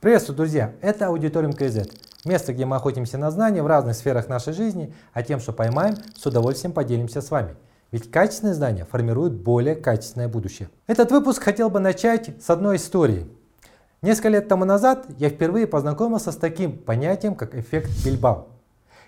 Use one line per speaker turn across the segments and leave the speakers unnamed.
Приветствую, друзья! Это Аудиториум КЗ. Место, где мы охотимся на знания в разных сферах нашей жизни, а тем, что поймаем, с удовольствием поделимся с вами. Ведь качественные знания формируют более качественное будущее. Этот выпуск хотел бы начать с одной истории. Несколько лет тому назад я впервые познакомился с таким понятием, как эффект Бильбао.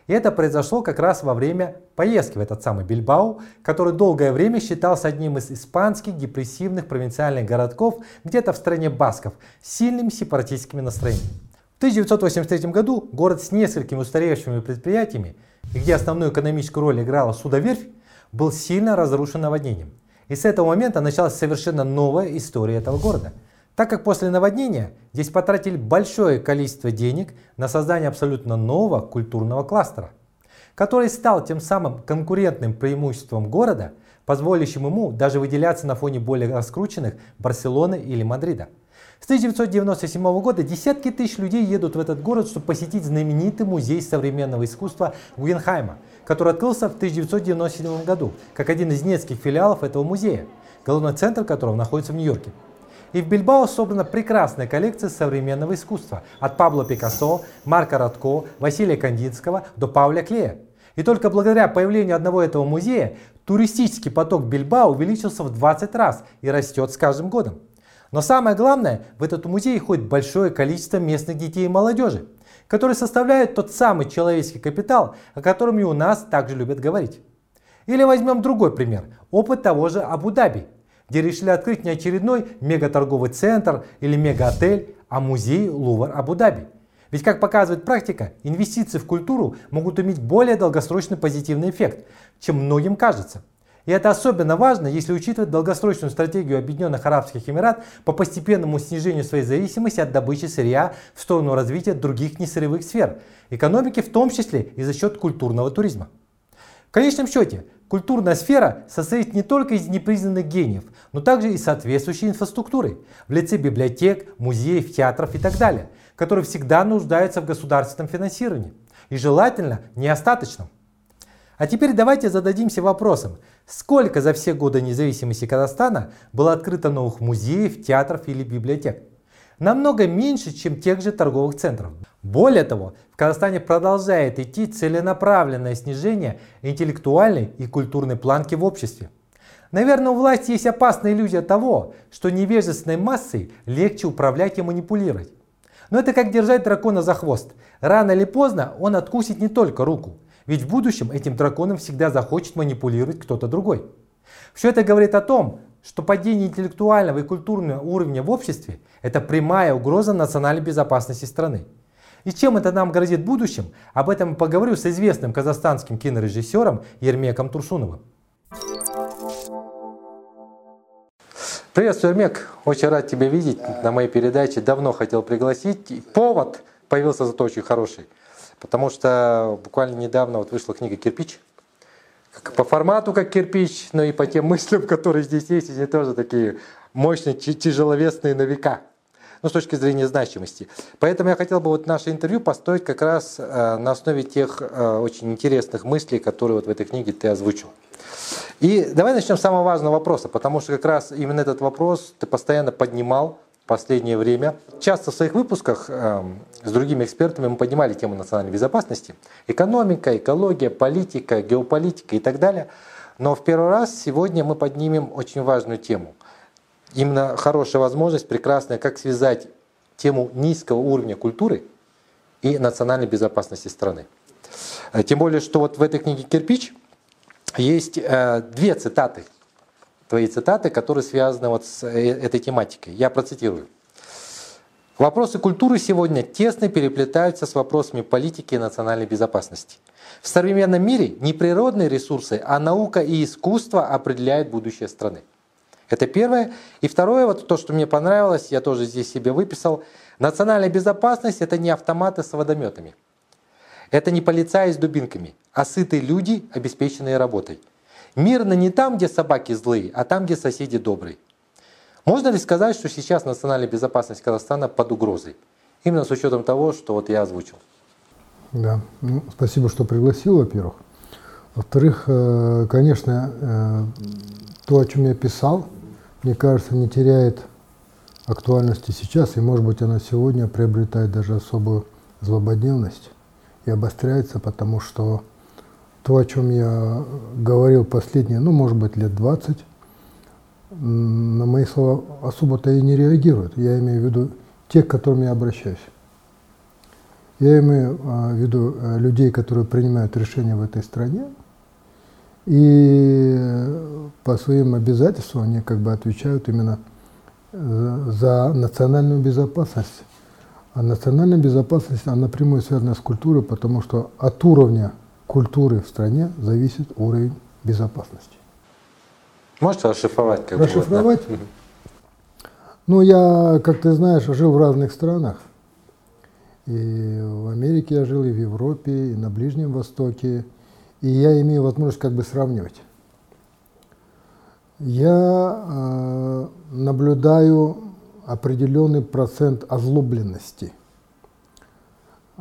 И это произошло как раз во время поездки в этот самый Бильбао, который долгое время считался одним из испанских депрессивных провинциальных городков где-то в стране басков с сильными сепаратистскими настроениями. В 1983 году город с несколькими устаревшими предприятиями, где основную экономическую роль играла судоверфь, был сильно разрушен наводнением. И с этого момента началась совершенно новая история этого города – так как после наводнения здесь потратили большое количество денег на создание абсолютно нового культурного кластера, который стал тем самым конкурентным преимуществом города, позволяющим ему даже выделяться на фоне более раскрученных Барселоны или Мадрида. С 1997 года десятки тысяч людей едут в этот город, чтобы посетить знаменитый музей современного искусства Гугенхайма, который открылся в 1997 году, как один из нескольких филиалов этого музея, головной центр которого находится в Нью-Йорке. И в Бильбао собрана прекрасная коллекция современного искусства. От Пабло Пикассо, Марка Радко, Василия Кандинского до Пауля Клея. И только благодаря появлению одного этого музея туристический поток Бильбао увеличился в 20 раз и растет с каждым годом. Но самое главное, в этот музей ходит большое количество местных детей и молодежи, которые составляют тот самый человеческий капитал, о котором и у нас также любят говорить. Или возьмем другой пример, опыт того же Абу-Даби – где решили открыть не очередной мегаторговый центр или мегаотель, а музей Лувр Абу-Даби. Ведь, как показывает практика, инвестиции в культуру могут иметь более долгосрочный позитивный эффект, чем многим кажется. И это особенно важно, если учитывать долгосрочную стратегию Объединенных Арабских Эмират по постепенному снижению своей зависимости от добычи сырья в сторону развития других несырьевых сфер, экономики в том числе и за счет культурного туризма. В конечном счете, Культурная сфера состоит не только из непризнанных гениев, но также и соответствующей инфраструктуры в лице библиотек, музеев, театров и так далее, которые всегда нуждаются в государственном финансировании и желательно неостаточном. А теперь давайте зададимся вопросом, сколько за все годы независимости Казахстана было открыто новых музеев, театров или библиотек? Намного меньше, чем тех же торговых центров. Более того, в Казахстане продолжает идти целенаправленное снижение интеллектуальной и культурной планки в обществе. Наверное, у власти есть опасная иллюзия того, что невежественной массой легче управлять и манипулировать. Но это как держать дракона за хвост. Рано или поздно он откусит не только руку, ведь в будущем этим драконом всегда захочет манипулировать кто-то другой. Все это говорит о том, что падение интеллектуального и культурного уровня в обществе – это прямая угроза национальной безопасности страны. И чем это нам грозит в будущем, об этом поговорю с известным казахстанским кинорежиссером Ермеком Турсуновым. Приветствую, Ермек. Очень рад тебя видеть на моей передаче. Давно хотел пригласить. Повод появился зато очень хороший. Потому что буквально недавно вот вышла книга «Кирпич» по формату как кирпич, но и по тем мыслям, которые здесь есть, они тоже такие мощные, тяжеловесные на века. Ну, с точки зрения значимости. Поэтому я хотел бы вот наше интервью построить как раз э, на основе тех э, очень интересных мыслей, которые вот в этой книге ты озвучил. И давай начнем с самого важного вопроса, потому что как раз именно этот вопрос ты постоянно поднимал последнее время. Часто в своих выпусках э, с другими экспертами мы поднимали тему национальной безопасности. Экономика, экология, политика, геополитика и так далее. Но в первый раз сегодня мы поднимем очень важную тему. Именно хорошая возможность, прекрасная, как связать тему низкого уровня культуры и национальной безопасности страны. Э, тем более, что вот в этой книге «Кирпич» есть э, две цитаты твои цитаты, которые связаны вот с э, этой тематикой. Я процитирую. Вопросы культуры сегодня тесно переплетаются с вопросами политики и национальной безопасности. В современном мире не природные ресурсы, а наука и искусство определяют будущее страны. Это первое. И второе, вот то, что мне понравилось, я тоже здесь себе выписал. Национальная безопасность – это не автоматы с водометами. Это не полицаи с дубинками, а сытые люди, обеспеченные работой – Мирно не там, где собаки злые, а там, где соседи добрые. Можно ли сказать, что сейчас национальная безопасность Казахстана под угрозой? Именно с учетом того, что вот я озвучил.
Да, ну, спасибо, что пригласил, во-первых. Во-вторых, э, конечно, э, то, о чем я писал, мне кажется, не теряет актуальности сейчас, и, может быть, она сегодня приобретает даже особую злободневность и обостряется, потому что то, о чем я говорил последние, ну, может быть, лет 20, на мои слова особо-то и не реагируют. Я имею в виду тех, к которым я обращаюсь. Я имею а, в виду э, людей, которые принимают решения в этой стране, и по своим обязательствам они как бы отвечают именно э, за национальную безопасность. А национальная безопасность, она напрямую связана с культурой, потому что от уровня культуры в стране зависит уровень безопасности.
Можете расшифровать?
Как расшифровать? Бы, да? Ну, я, как ты знаешь, жил в разных странах. И в Америке я жил, и в Европе, и на Ближнем Востоке. И я имею возможность как бы сравнивать. Я э, наблюдаю определенный процент озлобленности –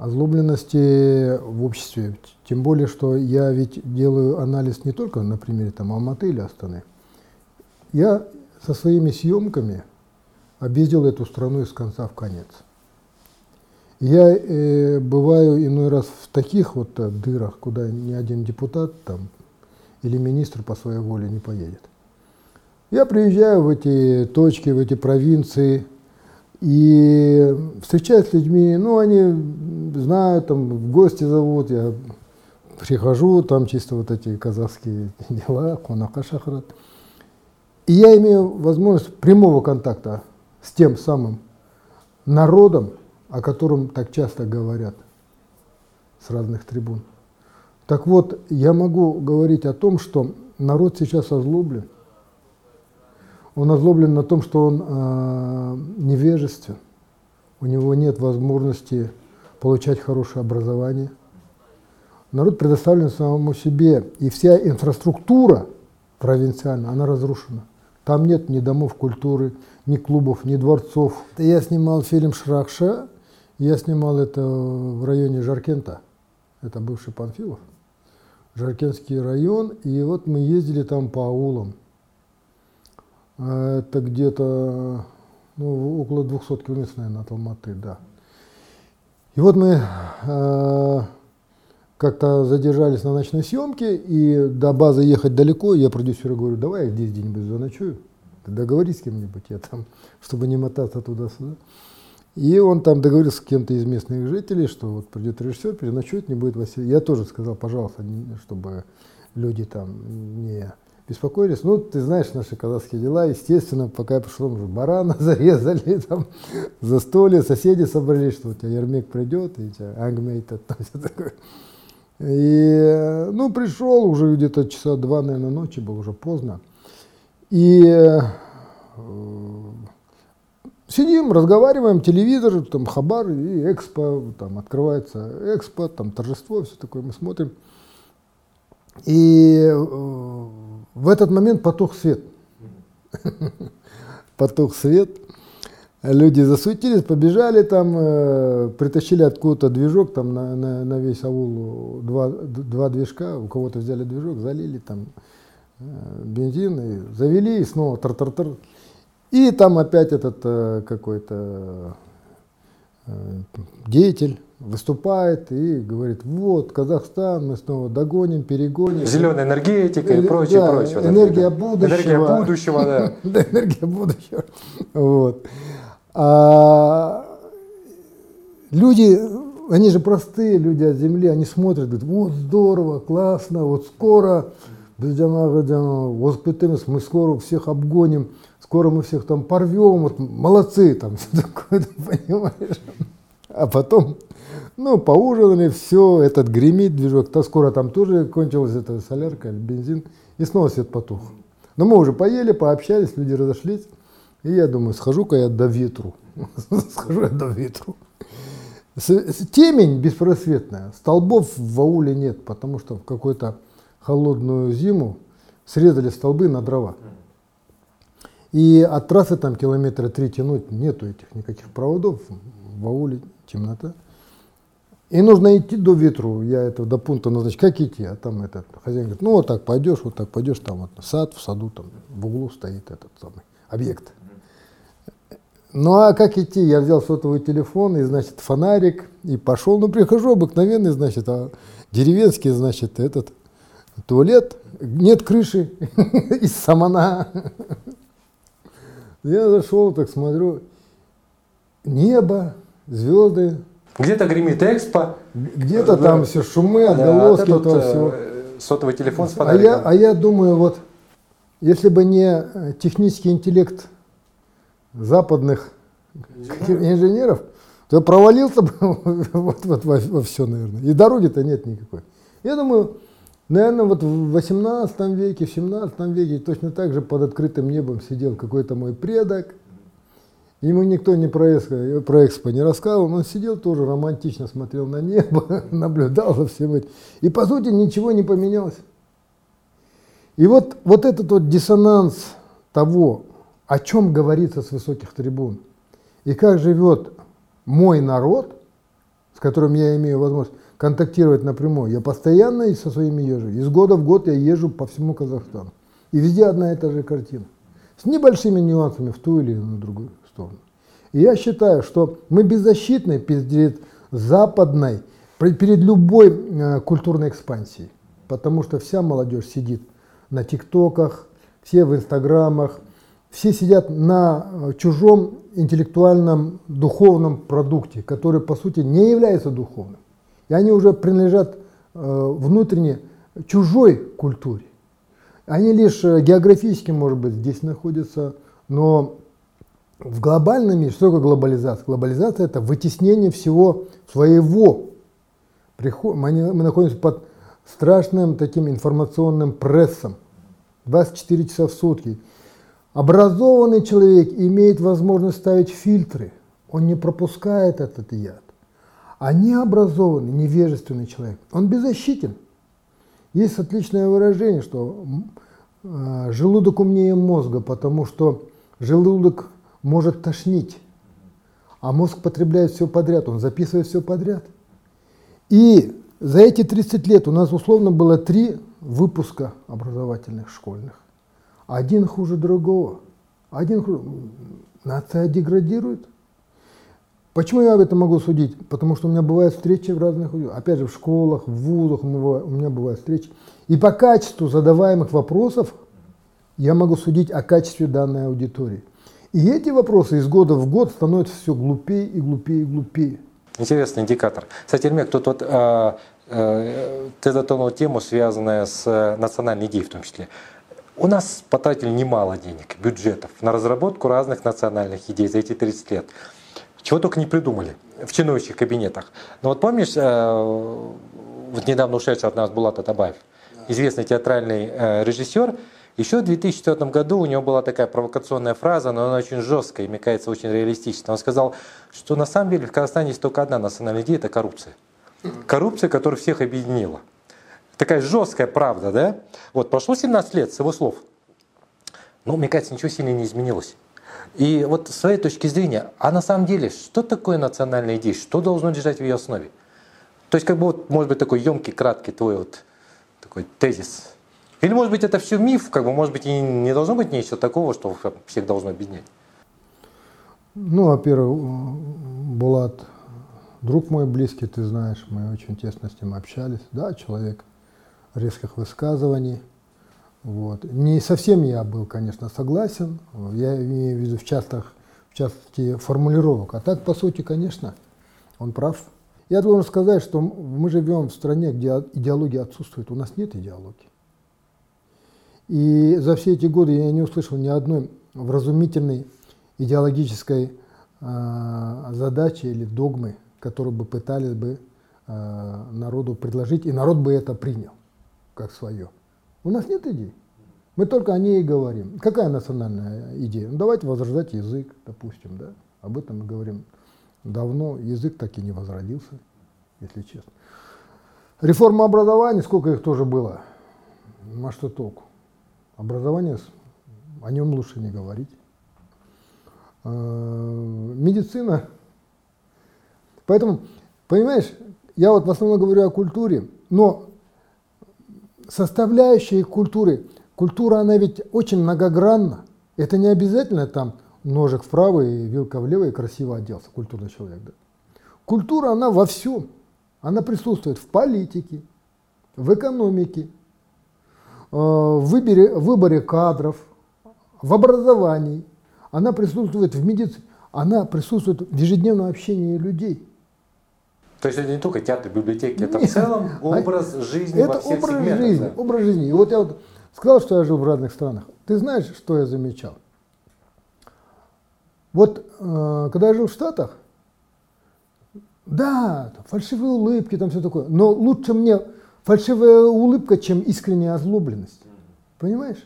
озлобленности в обществе. Тем более, что я ведь делаю анализ не только на примере там, Алматы или Астаны. Я со своими съемками объездил эту страну из конца в конец. Я э, бываю иной раз в таких вот э, дырах, куда ни один депутат там, или министр по своей воле не поедет. Я приезжаю в эти точки, в эти провинции, и встречаюсь с людьми, ну, они знают, там, в гости зовут, я прихожу, там чисто вот эти казахские дела, кунака шахрат. И я имею возможность прямого контакта с тем самым народом, о котором так часто говорят с разных трибун. Так вот, я могу говорить о том, что народ сейчас озлоблен – он озлоблен на том, что он э, невежествен, у него нет возможности получать хорошее образование. Народ предоставлен самому себе, и вся инфраструктура провинциальная, она разрушена. Там нет ни домов культуры, ни клубов, ни дворцов. Я снимал фильм «Шрахша», я снимал это в районе Жаркента, это бывший Панфилов, Жаркентский район, и вот мы ездили там по аулам. А это где-то ну, около 200 километров, наверное, от Алматы, да. И вот мы э, как-то задержались на ночной съемке, и до базы ехать далеко, я продюсеру говорю, давай я здесь где-нибудь заночую, договорись с кем-нибудь, я там, чтобы не мотаться туда-сюда. И он там договорился с кем-то из местных жителей, что вот придет режиссер, переночует, не будет Василий. Я тоже сказал, пожалуйста, чтобы люди там не беспокоились. Ну, ты знаешь наши казахские дела. Естественно, пока я пришел, уже барана зарезали, там, за столе, соседи собрались, что у тебя Ермек придет, и тебя ангмейт, там все такое. И, ну, пришел уже где-то часа два, наверное, ночи, было уже поздно. И э, сидим, разговариваем, телевизор, там, хабар и экспо, там, открывается экспо, там, торжество, все такое, мы смотрим. И э, в этот момент потух свет. Потух свет. Люди засуетились, побежали там, э, притащили откуда-то движок, там на, на, на весь аул два, два движка, у кого-то взяли движок, залили там э, бензин, и завели, и снова тар-тар-тар. И там опять этот э, какой-то э, деятель выступает и говорит, вот, Казахстан, мы снова догоним, перегоним.
Зеленая энергетика и прочее,
да,
прочее.
Энергия будущего.
Энергия будущего, да.
да, энергия будущего. Вот. А люди, они же простые люди от земли, они смотрят, говорят, вот здорово, классно, вот скоро, мы скоро всех обгоним, скоро мы всех там порвем, вот молодцы там, все такое, понимаешь? А потом ну, поужинали, все, этот гремит движок. То скоро там тоже кончилась эта солярка, бензин, и снова свет потух. Но мы уже поели, пообщались, люди разошлись. И я думаю, схожу-ка я до ветру. Схожу я до ветру. Темень беспросветная. Столбов в ауле нет, потому что в какую-то холодную зиму срезали столбы на дрова. И от трассы там километра три тянуть нету этих никаких проводов, в ауле темнота. И нужно идти до ветру. Я это до пункта назначил. Как идти? А там этот хозяин говорит, ну вот так пойдешь, вот так пойдешь, там вот сад, в саду, там в углу стоит этот самый объект. Ну а как идти? Я взял сотовый телефон и, значит, фонарик и пошел. Ну, прихожу обыкновенный, значит, а деревенский, значит, этот туалет, нет крыши из самана. Я зашел, так смотрю, небо, звезды.
Где-то гремит экспо.
Где-то там все шумы, отголоски да, этого всего.
Э, сотовый телефон с.
А я, а я думаю, вот, если бы не технический интеллект западных инженеров, то я провалился бы вот, вот во, во все, наверное. И дороги-то нет никакой. Я думаю, наверное, вот в 18 веке, в 17 веке точно так же под открытым небом сидел какой-то мой предок. Ему никто не про экспо, про экспо не рассказывал, но он сидел тоже романтично, смотрел на небо, наблюдал за всем этим. И по сути ничего не поменялось. И вот, вот этот вот диссонанс того, о чем говорится с высоких трибун, и как живет мой народ, с которым я имею возможность контактировать напрямую. Я постоянно со своими езжу. Из года в год я езжу по всему Казахстану. И везде одна и та же картина. С небольшими нюансами в ту или на другую сторону. И я считаю, что мы беззащитны перед западной, перед любой э, культурной экспансией. Потому что вся молодежь сидит на тиктоках, все в инстаграмах, все сидят на э, чужом интеллектуальном духовном продукте, который по сути не является духовным. И они уже принадлежат э, внутренне чужой культуре. Они лишь э, географически, может быть, здесь находятся, но в глобальном мире, что такое глобализация? Глобализация – это вытеснение всего своего. Мы находимся под страшным таким информационным прессом. 24 часа в сутки. Образованный человек имеет возможность ставить фильтры. Он не пропускает этот яд. А необразованный, невежественный человек, он беззащитен. Есть отличное выражение, что э, желудок умнее мозга, потому что желудок может тошнить, а мозг потребляет все подряд, он записывает все подряд. И за эти 30 лет у нас условно было три выпуска образовательных школьных. Один хуже другого. Один хуже. Нация деградирует. Почему я об этом могу судить? Потому что у меня бывают встречи в разных, опять же, в школах, в вузах, у меня бывают встречи. И по качеству задаваемых вопросов я могу судить о качестве данной аудитории. И эти вопросы из года в год становятся все глупее и глупее и глупее.
Интересный индикатор. Кстати, Эльмек, тут вот э, э, ты затронул тему, связанную с э, национальной идеей в том числе. У нас потратили немало денег, бюджетов на разработку разных национальных идей за эти 30 лет. Чего только не придумали в чиновничьих кабинетах. Но вот помнишь, э, вот недавно ушедший от нас Булат Атабаев, известный театральный э, режиссер, еще в 2004 году у него была такая провокационная фраза, но она очень жесткая и, мне кажется, очень реалистичная. Он сказал, что на самом деле в Казахстане есть только одна национальная идея – это коррупция. Коррупция, которая всех объединила такая жесткая правда, да? Вот прошло 17 лет с его слов. Ну, мне кажется, ничего сильно не изменилось. И вот с своей точки зрения, а на самом деле, что такое национальная идея? Что должно лежать в ее основе? То есть, как бы вот, может быть, такой емкий, краткий твой вот такой тезис. Или, может быть, это все миф, как бы, может быть, и не должно быть ничего такого, что всех должно объединять.
Ну, во-первых, Булат, друг мой близкий, ты знаешь, мы очень тесно с ним общались. Да, человек резких высказываний. Вот. Не совсем я был, конечно, согласен, я имею в виду в, частых, в частности формулировок. А так, по сути, конечно, он прав. Я должен сказать, что мы живем в стране, где идеология отсутствует. У нас нет идеологии. И за все эти годы я не услышал ни одной вразумительной идеологической э, задачи или догмы, которую бы пытались бы э, народу предложить, и народ бы это принял как свое. У нас нет идей. Мы только о ней и говорим. Какая национальная идея? Ну, давайте возрождать язык, допустим, да? Об этом мы говорим давно. Язык так и не возродился, если честно. Реформа образования, сколько их тоже было, на что толку? Образование, о нем лучше не говорить. Э, медицина, Поэтому, понимаешь, я вот в основном говорю о культуре, но составляющие культуры, культура, она ведь очень многогранна. Это не обязательно там ножик вправо и вилка влево и красиво оделся культурный человек. Да? Культура, она во всем. Она присутствует в политике, в экономике, э, в выборе, в выборе кадров, в образовании. Она присутствует в медицине, она присутствует в ежедневном общении людей.
То есть это не только театр, библиотеки, это Нет, в целом образ жизни
это
во всех
образ сегментах. Жизни, да? Образ жизни. И вот я вот сказал, что я жил в разных странах. Ты знаешь, что я замечал? Вот э, когда я жил в Штатах, да, фальшивые улыбки, там все такое, но лучше мне фальшивая улыбка, чем искренняя озлобленность. Понимаешь?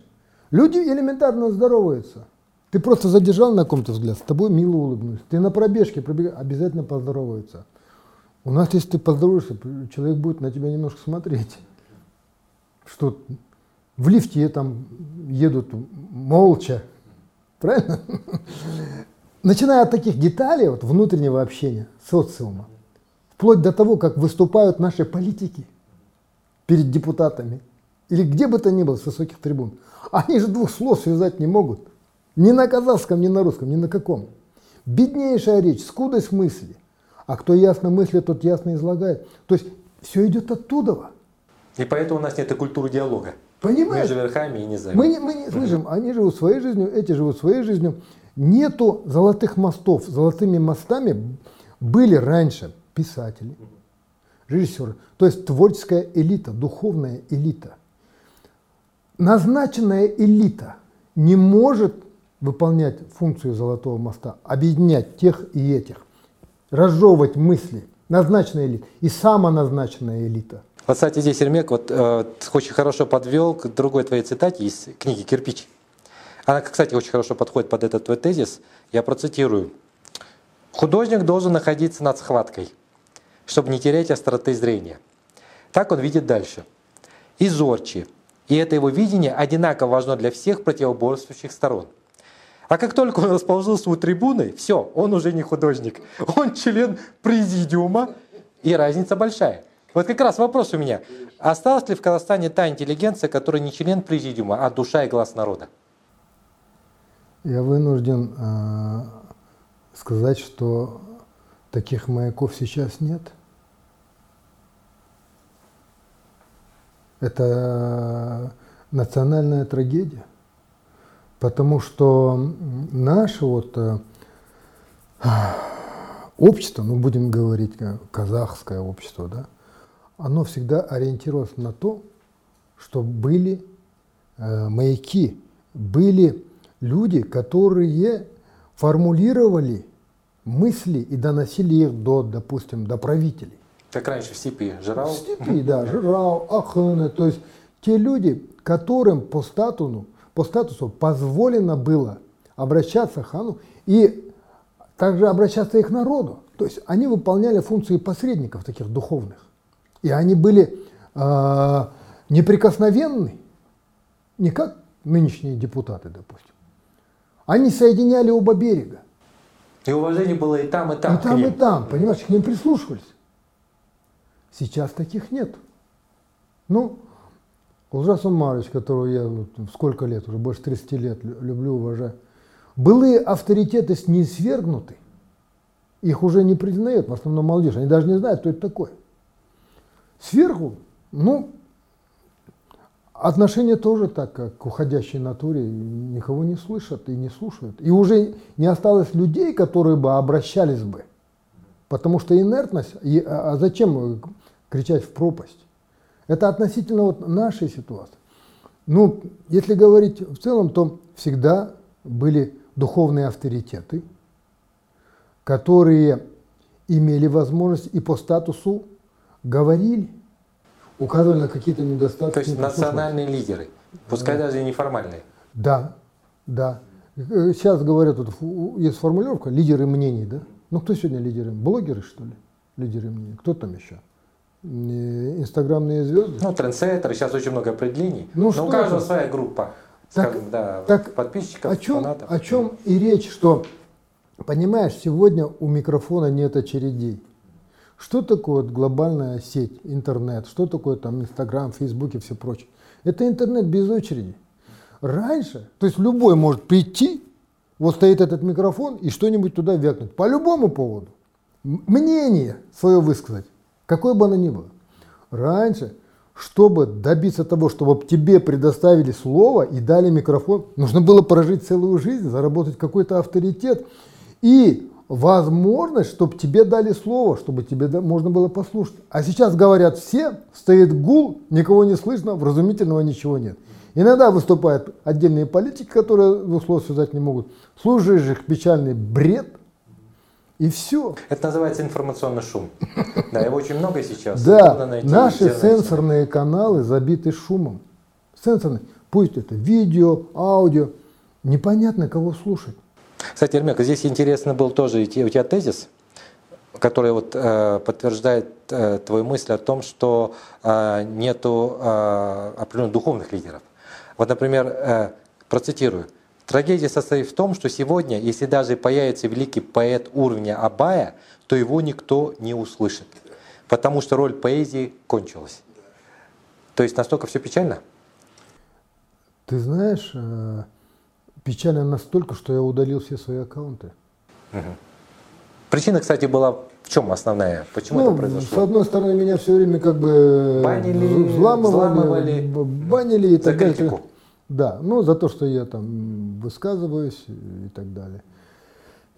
Люди элементарно здороваются. Ты просто задержал на ком-то взгляд, с тобой мило улыбнулись. Ты на пробежке пробег... обязательно поздороваются. У нас, если ты поздороваешься, человек будет на тебя немножко смотреть. Что в лифте там едут молча. Правильно? Начиная от таких деталей вот, внутреннего общения, социума, вплоть до того, как выступают наши политики перед депутатами или где бы то ни было с высоких трибун. Они же двух слов связать не могут. Ни на казахском, ни на русском, ни на каком. Беднейшая речь, скудость мысли. А кто ясно мыслит, тот ясно излагает. То есть все идет оттуда.
И поэтому у нас нет и культуры диалога.
Понимаешь?
Между верхами и низами.
Мы мы не слышим, они живут своей жизнью, эти живут своей жизнью. Нету золотых мостов. Золотыми мостами были раньше писатели, режиссеры. То есть творческая элита, духовная элита. Назначенная элита не может выполнять функцию золотого моста, объединять тех и этих, разжевывать мысли. Назначенная элита и самоназначенная элита.
Вот, кстати, здесь Ермек вот, э, очень хорошо подвел к другой твоей цитате из книги «Кирпич». Она, кстати, очень хорошо подходит под этот твой тезис. Я процитирую. «Художник должен находиться над схваткой, чтобы не терять остроты зрения. Так он видит дальше. И зорче. И это его видение одинаково важно для всех противоборствующих сторон. А как только он расположился у трибуны, все, он уже не художник. Он член президиума, и разница большая. Вот как раз вопрос у меня. Осталась ли в Казахстане та интеллигенция, которая не член президиума, а душа и глаз народа?
Я вынужден э, сказать, что таких маяков сейчас нет. Это национальная трагедия, потому что наше вот э, общество, ну будем говорить э, казахское общество, да, оно всегда ориентировалось на то, что были э, маяки, были люди, которые формулировали мысли и доносили их до, допустим, до правителей.
Как раньше в степи Жирау? В
степи, да, Жирау, Ахыны, то есть те люди, которым по статусу, по статусу позволено было обращаться к хану и также обращаться к народу. То есть они выполняли функции посредников таких духовных. И они были э, неприкосновенны, не как нынешние депутаты, допустим. Они соединяли оба берега.
И уважение было и там, и там.
И там, и там, понимаешь, к ним прислушивались. Сейчас таких нет. Ну, Улжас Умарович, которого я вот, сколько лет, уже больше 30 лет люблю, уважаю, былые авторитеты с ней свергнуты, их уже не признают, в основном молодежь, они даже не знают, кто это такой. Сверху, ну, Отношения тоже так, как к уходящей натуре, никого не слышат и не слушают. И уже не осталось людей, которые бы обращались бы. Потому что инертность, и, а, а зачем кричать в пропасть? Это относительно вот нашей ситуации. Ну, если говорить в целом, то всегда были духовные авторитеты, которые имели возможность и по статусу говорили – указывали на какие-то недостатки.
То есть национальные лидеры, пускай да. даже и неформальные.
Да, да. Сейчас говорят, вот, есть формулировка лидеры мнений, да? Ну кто сегодня лидеры? Блогеры, что ли? Лидеры мнений. Кто там еще? Инстаграмные звезды?
Ну, трендсеттеры, сейчас очень много определений. Ну, Но у каждого это? своя группа, так, скажем, да, так подписчиков,
о чем,
фанатов.
О чем и речь, что, понимаешь, сегодня у микрофона нет очередей. Что такое вот глобальная сеть, интернет? Что такое там Инстаграм, Фейсбук и все прочее? Это интернет без очереди. Раньше, то есть любой может прийти, вот стоит этот микрофон и что-нибудь туда вякнуть. По любому поводу. Мнение свое высказать, какое бы оно ни было. Раньше, чтобы добиться того, чтобы тебе предоставили слово и дали микрофон, нужно было прожить целую жизнь, заработать какой-то авторитет и возможность, чтобы тебе дали слово, чтобы тебе можно было послушать. А сейчас говорят все, стоит гул, никого не слышно, вразумительного ничего нет. Иногда выступают отдельные политики, которые двух слов связать не могут. Слушаешь их печальный бред, и все.
Это называется информационный шум. Да, его очень много сейчас.
Да, наши сенсорные каналы забиты шумом. Сенсорные. Пусть это видео, аудио. Непонятно, кого слушать.
Кстати, Ермек, здесь интересно был тоже у тебя тезис, который вот, э, подтверждает э, твою мысль о том, что э, нету э, определенных духовных лидеров. Вот, например, э, процитирую. Трагедия состоит в том, что сегодня, если даже появится великий поэт уровня Абая, то его никто не услышит, потому что роль поэзии кончилась. То есть настолько все печально?
Ты знаешь, э, печально настолько, что я удалил все свои аккаунты.
Угу. Причина, кстати, была в чем основная? Почему ну, это произошло?
С одной стороны, меня все время как бы
банили,
взламывали, взламывали банили и так
далее.
Да, ну за то, что я там высказываюсь и так далее.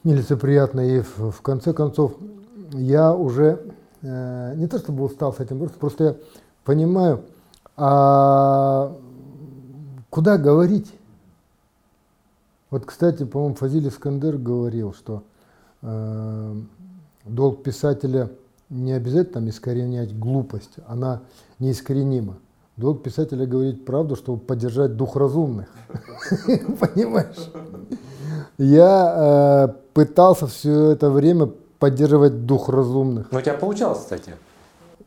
Нелицеприятно. И в, в конце концов я уже э, не то чтобы устал с этим, просто, просто я понимаю, а куда говорить? Вот, кстати, по-моему, Фазиль Искандер говорил, что э, долг писателя не обязательно искоренять глупость, она неискоренима. Долг писателя говорить правду, чтобы поддержать дух разумных. Понимаешь? Я э, пытался все это время поддерживать дух разумных.
Ну, у тебя получалось, кстати.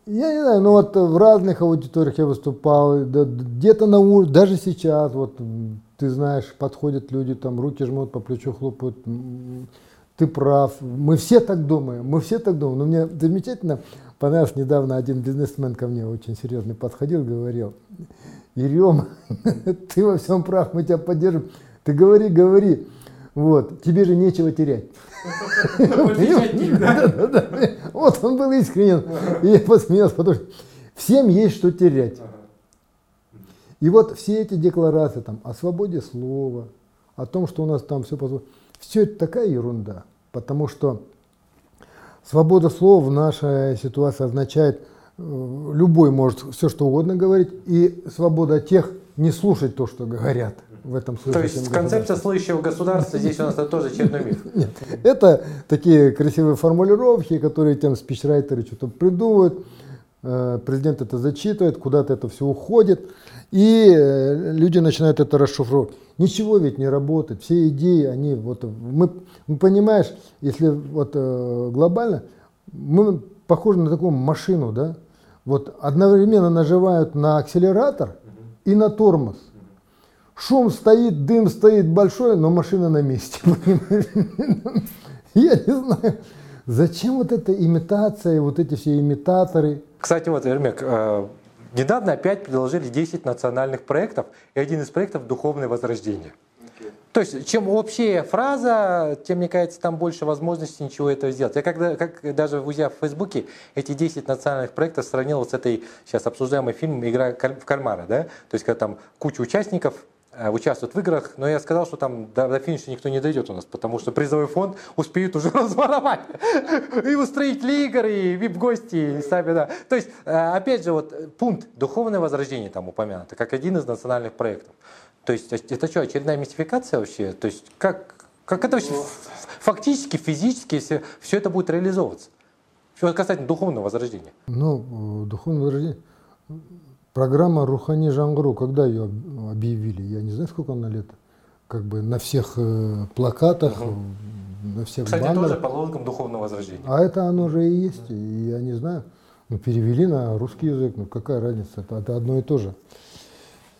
Я не знаю, ну вот в разных аудиториях я выступал, где-то на улице, даже сейчас, вот ты знаешь, подходят люди, там руки жмут, по плечу хлопают, ты прав, мы все так думаем, мы все так думаем. Но мне замечательно понравилось, недавно один бизнесмен ко мне очень серьезный подходил, говорил, Ерем, ты во всем прав, мы тебя поддержим, ты говори, говори, вот, тебе же нечего терять. Вот он был искренен, и я посмеялся, потому что всем есть что терять. И вот все эти декларации там о свободе слова, о том, что у нас там все позволено, все это такая ерунда, потому что Свобода слова в нашей ситуации означает, э, любой может все что угодно говорить, и свобода тех не слушать то, что говорят в этом
смысле. То есть концепция слышащего государства здесь у нас это тоже черный миф?
Нет, это такие красивые формулировки, которые тем спичрайтеры что-то придумывают, президент это зачитывает, куда-то это все уходит, и э, люди начинают это расшифровывать. Ничего ведь не работает. Все идеи, они вот мы, мы понимаешь, если вот э, глобально, мы похожи на такую машину, да? Вот одновременно нажимают на акселератор и на тормоз. Шум стоит, дым стоит большой, но машина на месте. Я не знаю, зачем вот эта имитация, вот эти все имитаторы.
Кстати, вот, Ермек, э, Недавно опять предложили 10 национальных проектов, и один из проектов – духовное возрождение. Okay. То есть, чем общая фраза, тем, мне кажется, там больше возможностей ничего этого сделать. Я когда, как даже взяв в Фейсбуке эти 10 национальных проектов сравнил вот с этой сейчас обсуждаемой фильмом «Игра в кальмара». Да? То есть, когда там куча участников, участвуют в играх, но я сказал, что там до, до финиша никто не дойдет у нас, потому что призовой фонд успеют уже разворовать и устроить игр, и вип-гости, и сами, да. То есть, э, опять же, вот пункт «Духовное возрождение» там упомянуто, как один из национальных проектов. То есть, это что, очередная мистификация вообще? То есть, как, как это вообще фактически, физически, если все это будет реализовываться? Что касательно духовного возрождения?
Ну, духовное возрождение Программа Рухани Жангру, когда ее объявили? Я не знаю, сколько она лет. Как бы на всех э, плакатах, угу. на всех
Кстати, баннерах. тоже по лозунгам духовного возрождения.
А это оно же и есть. Угу. И я не знаю. Ну, перевели на русский язык, ну какая разница, это, это одно и то же.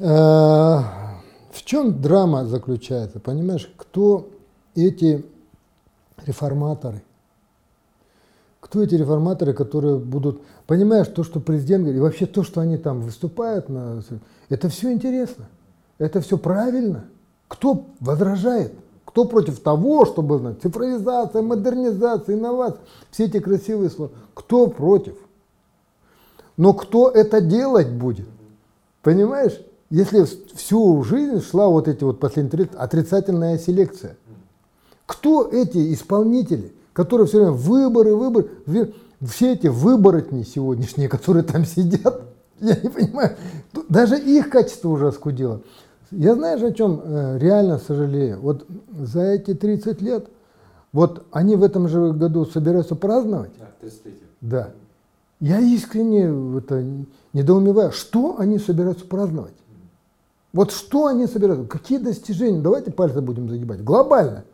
А, в чем драма заключается? Понимаешь, кто эти реформаторы? кто эти реформаторы, которые будут, понимаешь, то, что президент говорит, и вообще то, что они там выступают, на, это все интересно, это все правильно. Кто возражает? Кто против того, чтобы знать, цифровизация, модернизация, инновация, все эти красивые слова? Кто против? Но кто это делать будет? Понимаешь? Если всю жизнь шла вот эти вот последние 30, отрицательная селекция. Кто эти исполнители, которые все время выборы, выборы, все эти выборотни сегодняшние, которые там сидят, я не понимаю, даже их качество уже оскудило. Я знаешь, о чем э, реально сожалею? Вот за эти 30 лет, вот они в этом же году собираются праздновать. Да, 33 Да. Я искренне это недоумеваю, что они собираются праздновать. Вот что они собираются, какие достижения, давайте пальцы будем загибать, глобально.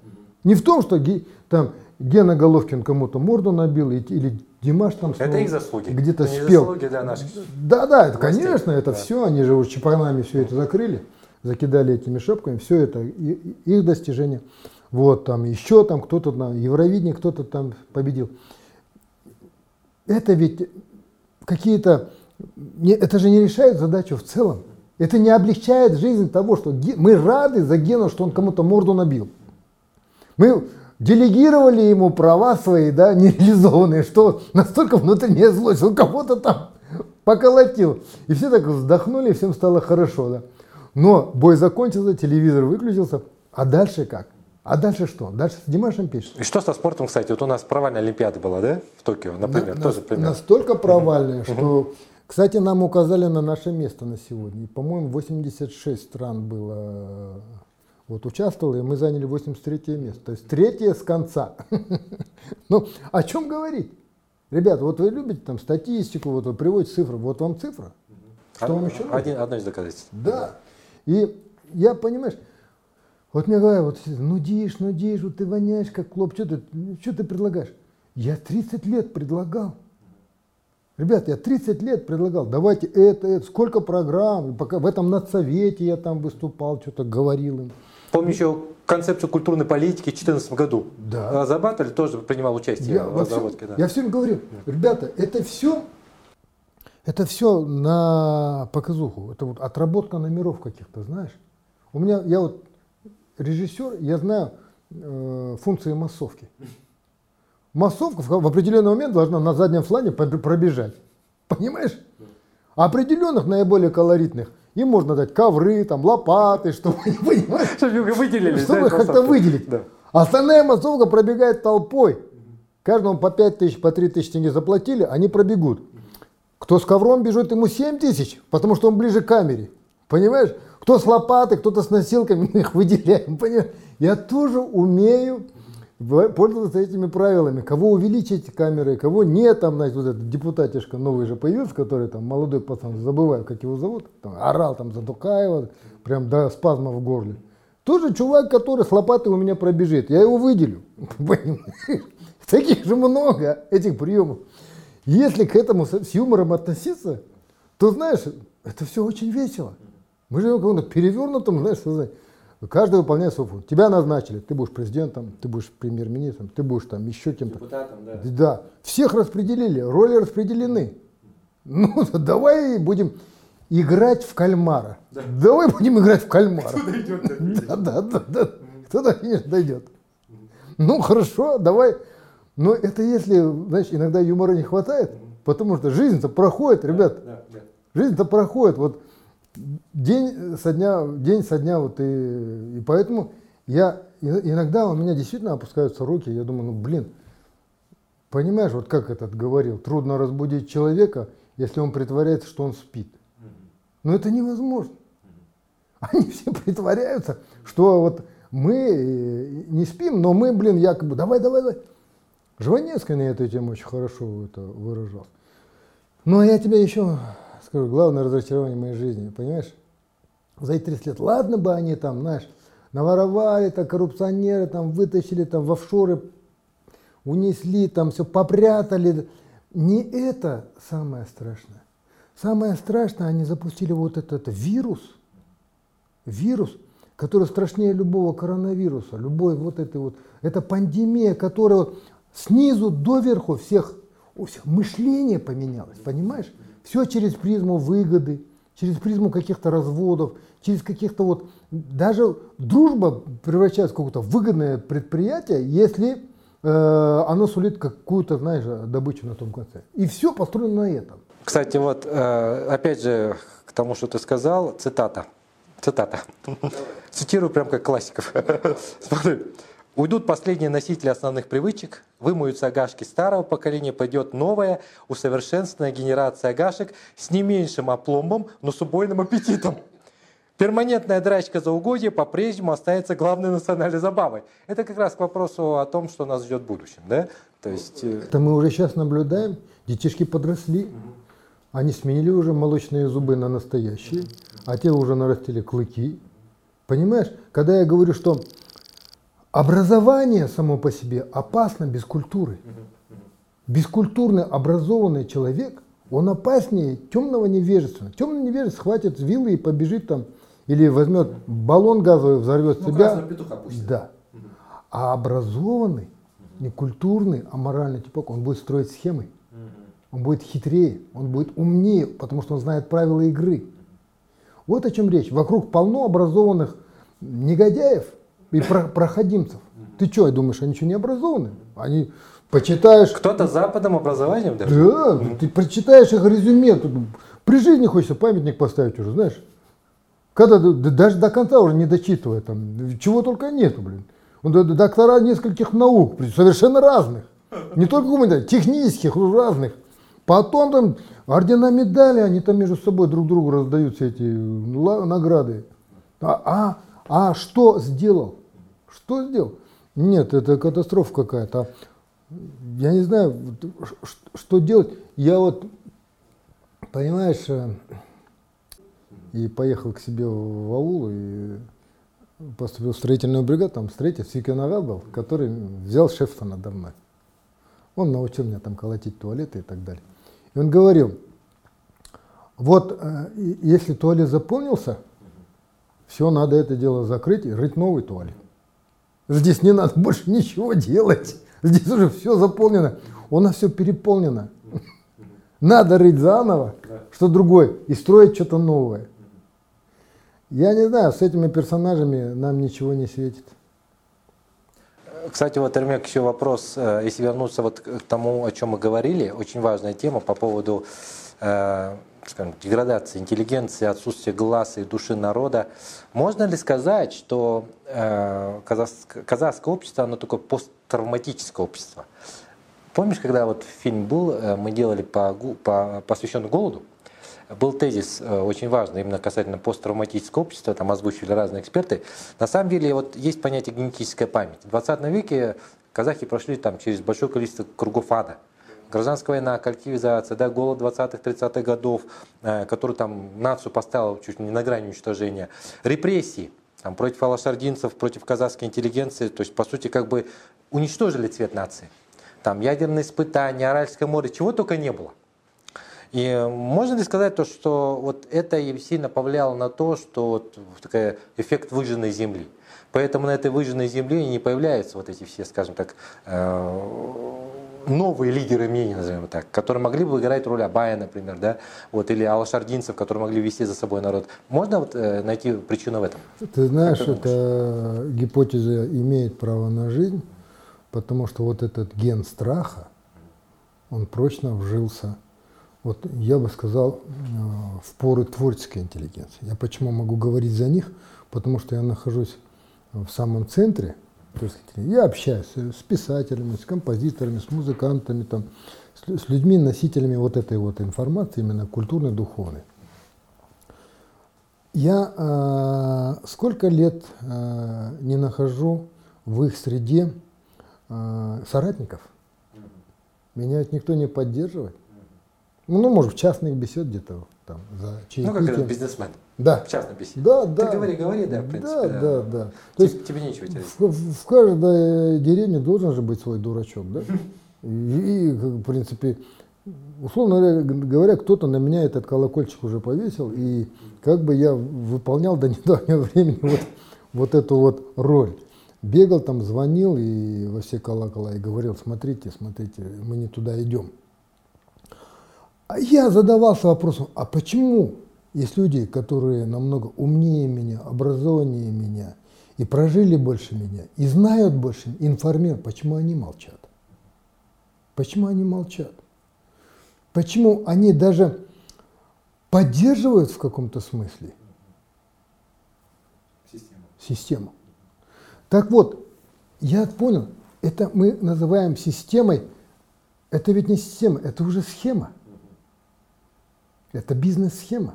Не в том, что там Гена Головкин кому-то морду набил, или Димаш там
это их заслуги.
где-то это спел.
заслуги для наших.
Да, да, это, конечно, это да. все, они же уже чемпионами все это закрыли закидали этими шапками, все это их достижения. Вот там еще там кто-то на Евровидении кто-то там победил. Это ведь какие-то, это же не решает задачу в целом. Это не облегчает жизнь того, что мы рады за Гену, что он кому-то морду набил. Мы делегировали ему права свои, да, нереализованные, что настолько внутренняя злость, он кого-то там поколотил. И все так вздохнули, всем стало хорошо, да. Но бой закончился, телевизор выключился, а дальше как? А дальше что? Дальше с Димашем пишет.
И что со спортом, кстати? Вот у нас провальная Олимпиада была, да, в Токио, например,
на,
тоже пример.
Настолько провальная, что, кстати, нам указали на наше место на сегодня. По-моему, 86 стран было вот участвовало, и мы заняли 83 место. То есть третье с конца. Ну, о чем говорить? Ребята, вот вы любите там статистику, вот вы приводите цифры, вот вам цифра.
Что вам еще Один, Одно из доказательств.
Да. И я, понимаешь, вот мне говорят, вот нудишь, нудишь, вот ты воняешь как клоп, что ты, что ты предлагаешь? Я 30 лет предлагал. Ребят, я 30 лет предлагал, давайте это, это, сколько программ, пока в этом надсовете я там выступал, что-то говорил им.
Помню еще концепцию культурной политики в 2014 году.
Да.
Зарабатывали, тоже принимал участие
я
в разработке.
Всем, да. Я всем говорю, ребята, это все это все на показуху. Это вот отработка номеров каких-то, знаешь. У меня, я вот режиссер, я знаю э, функции массовки. Массовка в, в определенный момент должна на заднем флане пробежать. Понимаешь? А определенных, наиболее колоритных, им можно дать ковры, там, лопаты, чтобы,
выделили.
Чтобы как-то выделить. Да. Остальная массовка пробегает толпой. Каждому по 5 тысяч, по 3 тысячи тенге заплатили, они пробегут. Кто с ковром бежит, ему 7 тысяч, потому что он ближе к камере. Понимаешь? Кто с лопатой, кто-то с носилками, мы их выделяем. Понимаешь? Я тоже умею пользоваться этими правилами. Кого увеличить камерой, кого нет. Там, знаете, вот этот депутатишка новый же появился, который там молодой пацан, забываю, как его зовут, там, орал там за Тукаева, прям до спазма в горле. Тоже чувак, который с лопатой у меня пробежит. Я его выделю. Таких же много этих приемов. Если к этому с юмором относиться, то, знаешь, это все очень весело. Мы живем в каком-то перевернутом, знаешь, сознании. Каждый выполняет свою функцию. Тебя назначили, ты будешь президентом, ты будешь премьер-министром, ты будешь там еще кем-то.
Депутатом, да.
Да. Всех распределили, роли распределены. Ну, давай будем играть в кальмара. Да. Давай будем играть в кальмара. Кто дойдет? Да, да, да, да. Кто-то, конечно, дойдет. Ну, хорошо, давай но это если, знаешь, иногда юмора не хватает, потому что жизнь-то проходит, ребят. Да. Жизнь-то проходит. Вот день со дня, день со дня, вот и, и поэтому я иногда у меня действительно опускаются руки, я думаю, ну блин, понимаешь, вот как этот говорил, трудно разбудить человека, если он притворяется, что он спит. Но это невозможно. Они все притворяются, что вот мы не спим, но мы, блин, якобы, давай, давай, давай. Жванецкий на эту тему очень хорошо это выражал. Ну, а я тебе еще скажу, главное разочарование моей жизни, понимаешь? За эти 30 лет, ладно бы они там, знаешь, наворовали, там, коррупционеры там вытащили там в офшоры, унесли, там все попрятали. Не это самое страшное. Самое страшное, они запустили вот этот вирус, вирус, который страшнее любого коронавируса, любой вот этой вот, это пандемия, которая снизу доверху всех У всех мышление поменялось, понимаешь? Все через призму выгоды, через призму каких-то разводов, через каких-то вот... Даже дружба превращается в какое-то выгодное предприятие, если э, оно сулит какую-то, знаешь, добычу на том конце. И все построено на этом.
Кстати, вот э, опять же к тому, что ты сказал, цитата. Цитата. Цитирую прям как классиков. Смотри. Уйдут последние носители основных привычек, вымоются агашки старого поколения, пойдет новая, усовершенствованная генерация агашек с не меньшим опломбом, но с убойным аппетитом. Перманентная драчка за угодье по-прежнему остается главной национальной забавой. Это как раз к вопросу о том, что нас ждет в будущем. Да?
То есть... Э, Это мы уже сейчас наблюдаем. Детишки подросли. Они сменили уже молочные зубы на настоящие, а те уже нарастили клыки. Понимаешь, когда я говорю, что Образование само по себе опасно без культуры. Бескультурный образованный человек, он опаснее темного невежества. Темный невежество схватит вилы и побежит там, или возьмет баллон газовый, взорвет ну, себя. Да. А образованный, не культурный, а моральный типок, он будет строить схемы. Он будет хитрее, он будет умнее, потому что он знает правила игры. Вот о чем речь. Вокруг полно образованных негодяев, и про проходимцев. Ты что, думаешь, они что, не образованы? Они почитаешь...
Кто-то с западным образованием даже?
Да, ты прочитаешь их резюме, тут при жизни хочется памятник поставить уже, знаешь. Когда даже до конца уже не дочитывая, там, чего только нету, блин. Доктора нескольких наук, совершенно разных. Не только гуманитарных, технических, разных. Потом там ордена медали, они там между собой друг другу раздают все эти награды. А, а а что сделал? Что сделал? Нет, это катастрофа какая-то. Я не знаю, что делать. Я вот, понимаешь, э, и поехал к себе в аул и поступил в строительную бригаду, там строитель Сикенагал был, который взял шефство надо мной. Он научил меня там колотить туалеты и так далее. И он говорил, вот э, если туалет заполнился, все, надо это дело закрыть и рыть новый туалет. Здесь не надо больше ничего делать. Здесь уже все заполнено. У нас все переполнено. Надо рыть заново, что другое, и строить что-то новое. Я не знаю, с этими персонажами нам ничего не светит.
Кстати, вот, Эрмек, еще вопрос, э, если вернуться вот к тому, о чем мы говорили, очень важная тема по поводу э, скажем, деградации интеллигенции, отсутствия глаза и души народа. Можно ли сказать, что э, казахское, казахское общество, оно такое посттравматическое общество? Помнишь, когда вот фильм был, э, мы делали по, по, посвященный голоду, был тезис э, очень важный, именно касательно посттравматического общества, там озвучили разные эксперты. На самом деле вот есть понятие генетическая память. В 20 веке казахи прошли там через большое количество кругов ада гражданская война, коллективизация, да, голод 20-30-х годов, э, который там нацию поставил чуть не на грани уничтожения, репрессии там, против алашардинцев, против казахской интеллигенции, то есть, по сути, как бы уничтожили цвет нации. Там ядерные испытания, Аральское море, чего только не было. И можно ли сказать то, что вот это сильно повлияло на то, что вот такой эффект выжженной земли? Поэтому на этой выжженной земле не появляются вот эти все, скажем так, э, новые лидеры мнений, назовем так, которые могли бы играть роль Абая, например, да, вот, или алашардинцев, которые могли вести за собой народ. Можно вот, э, найти причину в этом?
Ты знаешь, эта гипотеза имеет право на жизнь, потому что вот этот ген страха, он прочно вжился, вот я бы сказал, э, в поры творческой интеллигенции. Я почему могу говорить за них? Потому что я нахожусь в самом центре – я общаюсь с писателями, с композиторами, с музыкантами, там, с, с людьми, носителями вот этой вот информации, именно культурной, духовной. Я э, сколько лет э, не нахожу в их среде э, соратников. Меня ведь никто не поддерживает. Ну, может, в частных бесед где-то там за
чаепитием. Ну, как этот бизнесмен.
Да.
В частной беседе.
Да, да.
Ты говори, говори, да, в принципе.
Да, да, да. да.
То есть тебе нечего терять.
В, в каждой деревне должен же быть свой дурачок, да? И, и в принципе, условно говоря, кто-то на меня этот колокольчик уже повесил, и как бы я выполнял до недавнего времени вот, вот эту вот роль. Бегал там, звонил и во все колокола и говорил, смотрите, смотрите, мы не туда идем. А я задавался вопросом, а почему есть люди, которые намного умнее меня, образованнее меня, и прожили больше меня, и знают больше, информируют, почему они молчат? Почему они молчат? Почему они даже поддерживают в каком-то смысле систему. систему? Так вот, я понял, это мы называем системой, это ведь не система, это уже схема. Это бизнес-схема.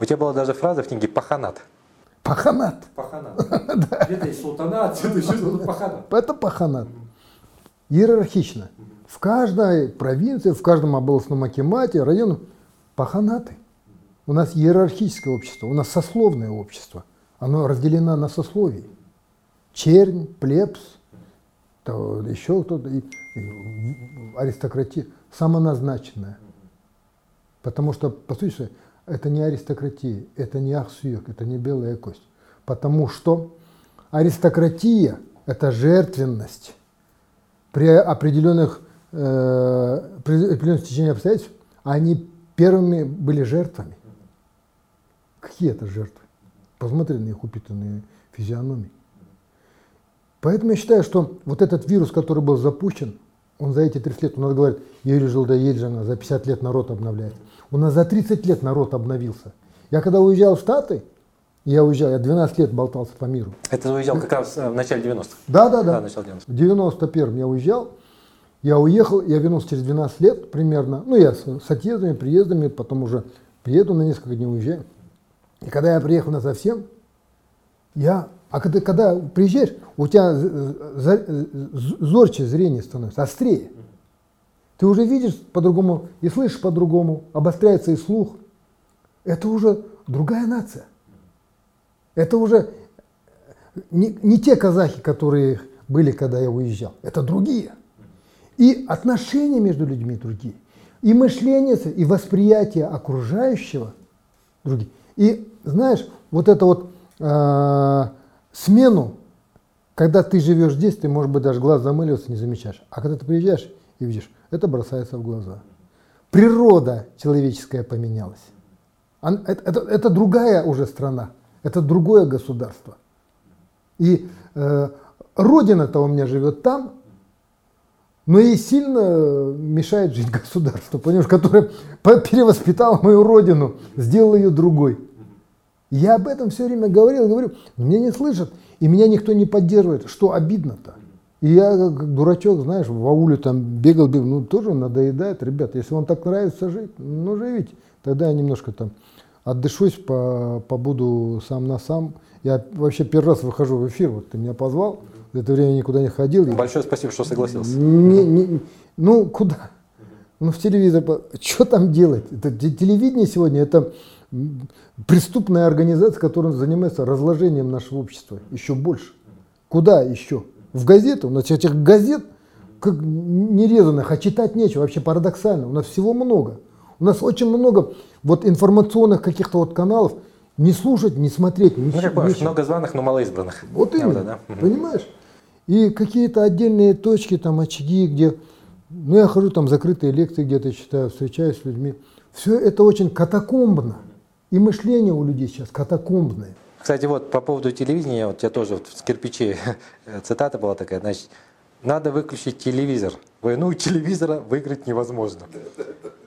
У тебя была даже фраза в книге «паханат».
Паханат.
Паханат. Где-то есть султанат, где-то еще что-то паханат.
Это паханат. Иерархично. В каждой провинции, в каждом областном акимате, районе паханаты. У нас иерархическое общество, у нас сословное общество. Оно разделено на сословия. Чернь, плебс, то еще кто-то, аристократия самоназначенная. Потому что, по сути, это не аристократия, это не ахсуек, это не белая кость. Потому что аристократия – это жертвенность. При определенных, э, при определенном течении обстоятельств они первыми были жертвами. Какие это жертвы? Посмотри на их упитанные физиономии. Поэтому я считаю, что вот этот вирус, который был запущен, он за эти 30 лет, у нас говорят, Юрий Желдоеджина за 50 лет народ обновляет. У нас за 30 лет народ обновился. Я когда уезжал в Штаты, я уезжал, я 12 лет болтался по миру.
Это уезжал как раз э, в начале 90-х?
Да, да, да. да 90 в 91-м я уезжал, я уехал, я вернулся через 12 лет примерно, ну я с, с отъездами, приездами, потом уже приеду на несколько дней, уезжаю. И когда я приехал на совсем, я, а когда, когда приезжаешь, у тебя зорче зрение становится, острее. Ты уже видишь по-другому и слышишь по-другому, обостряется и слух. Это уже другая нация. Это уже не, не те казахи, которые были, когда я уезжал. Это другие. И отношения между людьми другие. И мышление, и восприятие окружающего другие. И знаешь, вот эту вот э, смену, когда ты живешь здесь, ты, может быть, даже глаз замыливаться не замечаешь. А когда ты приезжаешь и видишь, это бросается в глаза. Природа человеческая поменялась. Это, это, это другая уже страна, это другое государство. И э, родина-то у меня живет там, но ей сильно мешает жить государство, понимаешь, которое перевоспитало мою родину, сделало ее другой. Я об этом все время говорил, говорю, меня не слышат, и меня никто не поддерживает. Что обидно-то? И я, как дурачок, знаешь, в ауле там бегал, бегал, ну тоже надоедает, ребят, если вам так нравится жить, ну живите. Тогда я немножко там отдышусь, по, побуду сам на сам. Я вообще первый раз выхожу в эфир, вот ты меня позвал, в это время никуда не ходил.
Большое спасибо, что согласился.
Не, не, ну, куда? Ну, в телевизор, что там делать? Это телевидение сегодня, это преступная организация, которая занимается разложением нашего общества еще больше. Куда еще? В газету, у нас этих газет как нерезанных, а читать нечего, вообще парадоксально, у нас всего много. У нас очень много вот информационных каких-то вот каналов, не слушать, не смотреть,
ничего. Ну, как понимаешь, много званых, но мало избранных.
Вот именно, да, да. понимаешь? И какие-то отдельные точки, там, очаги, где, ну, я хожу, там, закрытые лекции где-то читаю, встречаюсь с людьми. Все это очень катакомбно. И мышление у людей сейчас катакомбное.
Кстати, вот по поводу телевидения, вот я тоже вот с кирпичей цитата была такая, значит, надо выключить телевизор. Войну телевизора выиграть невозможно.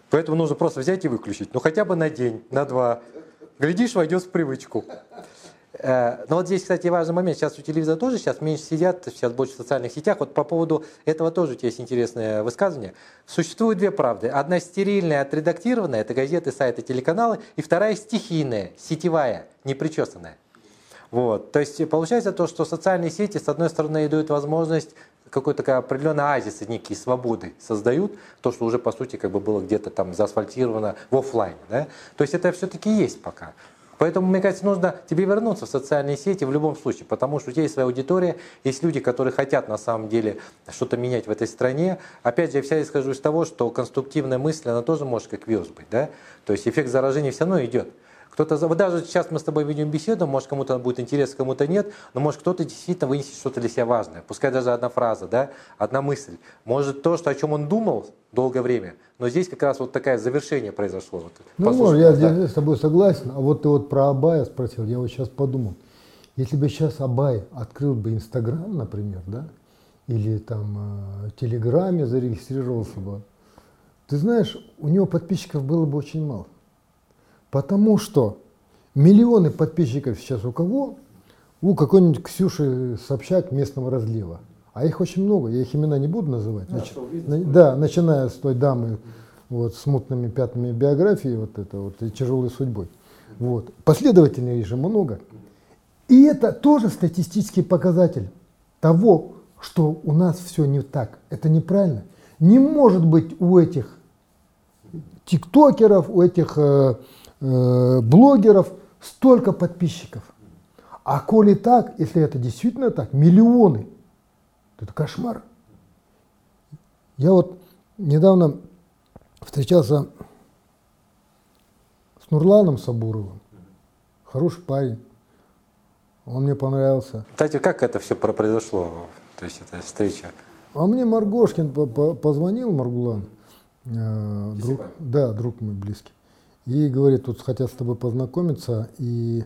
Поэтому нужно просто взять и выключить. Ну хотя бы на день, на два. Глядишь, войдет в привычку. Э, но вот здесь, кстати, важный момент. Сейчас у телевизора тоже сейчас меньше сидят, сейчас больше в социальных сетях. Вот по поводу этого тоже у тебя есть интересное высказывание. Существует две правды. Одна стерильная, отредактированная, это газеты, сайты, телеканалы. И вторая стихийная, сетевая, непричесанная. Вот. То есть получается то, что социальные сети, с одной стороны, дают возможность какой-то такой определенный оазис, некие свободы создают, то, что уже, по сути, как бы было где-то там заасфальтировано в офлайне. Да? То есть это все-таки есть пока. Поэтому, мне кажется, нужно тебе вернуться в социальные сети в любом случае, потому что у тебя есть своя аудитория, есть люди, которые хотят на самом деле что-то менять в этой стране. Опять же, я всегда исхожу из того, что конструктивная мысль, она тоже может как вирус быть. Да? То есть эффект заражения все равно идет. Кто-то, вот даже сейчас мы с тобой ведем беседу, может кому-то будет интересно, кому-то нет, но может кто-то действительно вынесет что-то для себя важное. Пускай даже одна фраза, да, одна мысль. Может то, что, о чем он думал долгое время, но здесь как раз вот такое завершение произошло. Вот,
ну, может, я да. с тобой согласен, а вот ты вот про Абая спросил, я вот сейчас подумал. Если бы сейчас Абай открыл бы Инстаграм, например, да, или там э, в Телеграме зарегистрировался бы, ты знаешь, у него подписчиков было бы очень мало. Потому что миллионы подписчиков сейчас у кого? У какой-нибудь Ксюши Собчак местного разлива. А их очень много, я их имена не буду называть. Да, Нач... на... да начиная с той дамы вот, с мутными пятнами биографии, вот это вот, и тяжелой судьбой. Вот. Последовательных же много. И это тоже статистический показатель того, что у нас все не так. Это неправильно. Не может быть у этих тиктокеров, у этих э, э, блогеров столько подписчиков. А коли так, если это действительно так, миллионы, то это кошмар. Я вот недавно встречался с Нурланом Сабуровым. Хороший парень. Он мне понравился.
Кстати, как это все произошло, то есть эта встреча?
А мне Маргошкин позвонил, Маргулан, э, друг, да, друг мой близкий. И говорит, тут хотят с тобой познакомиться, и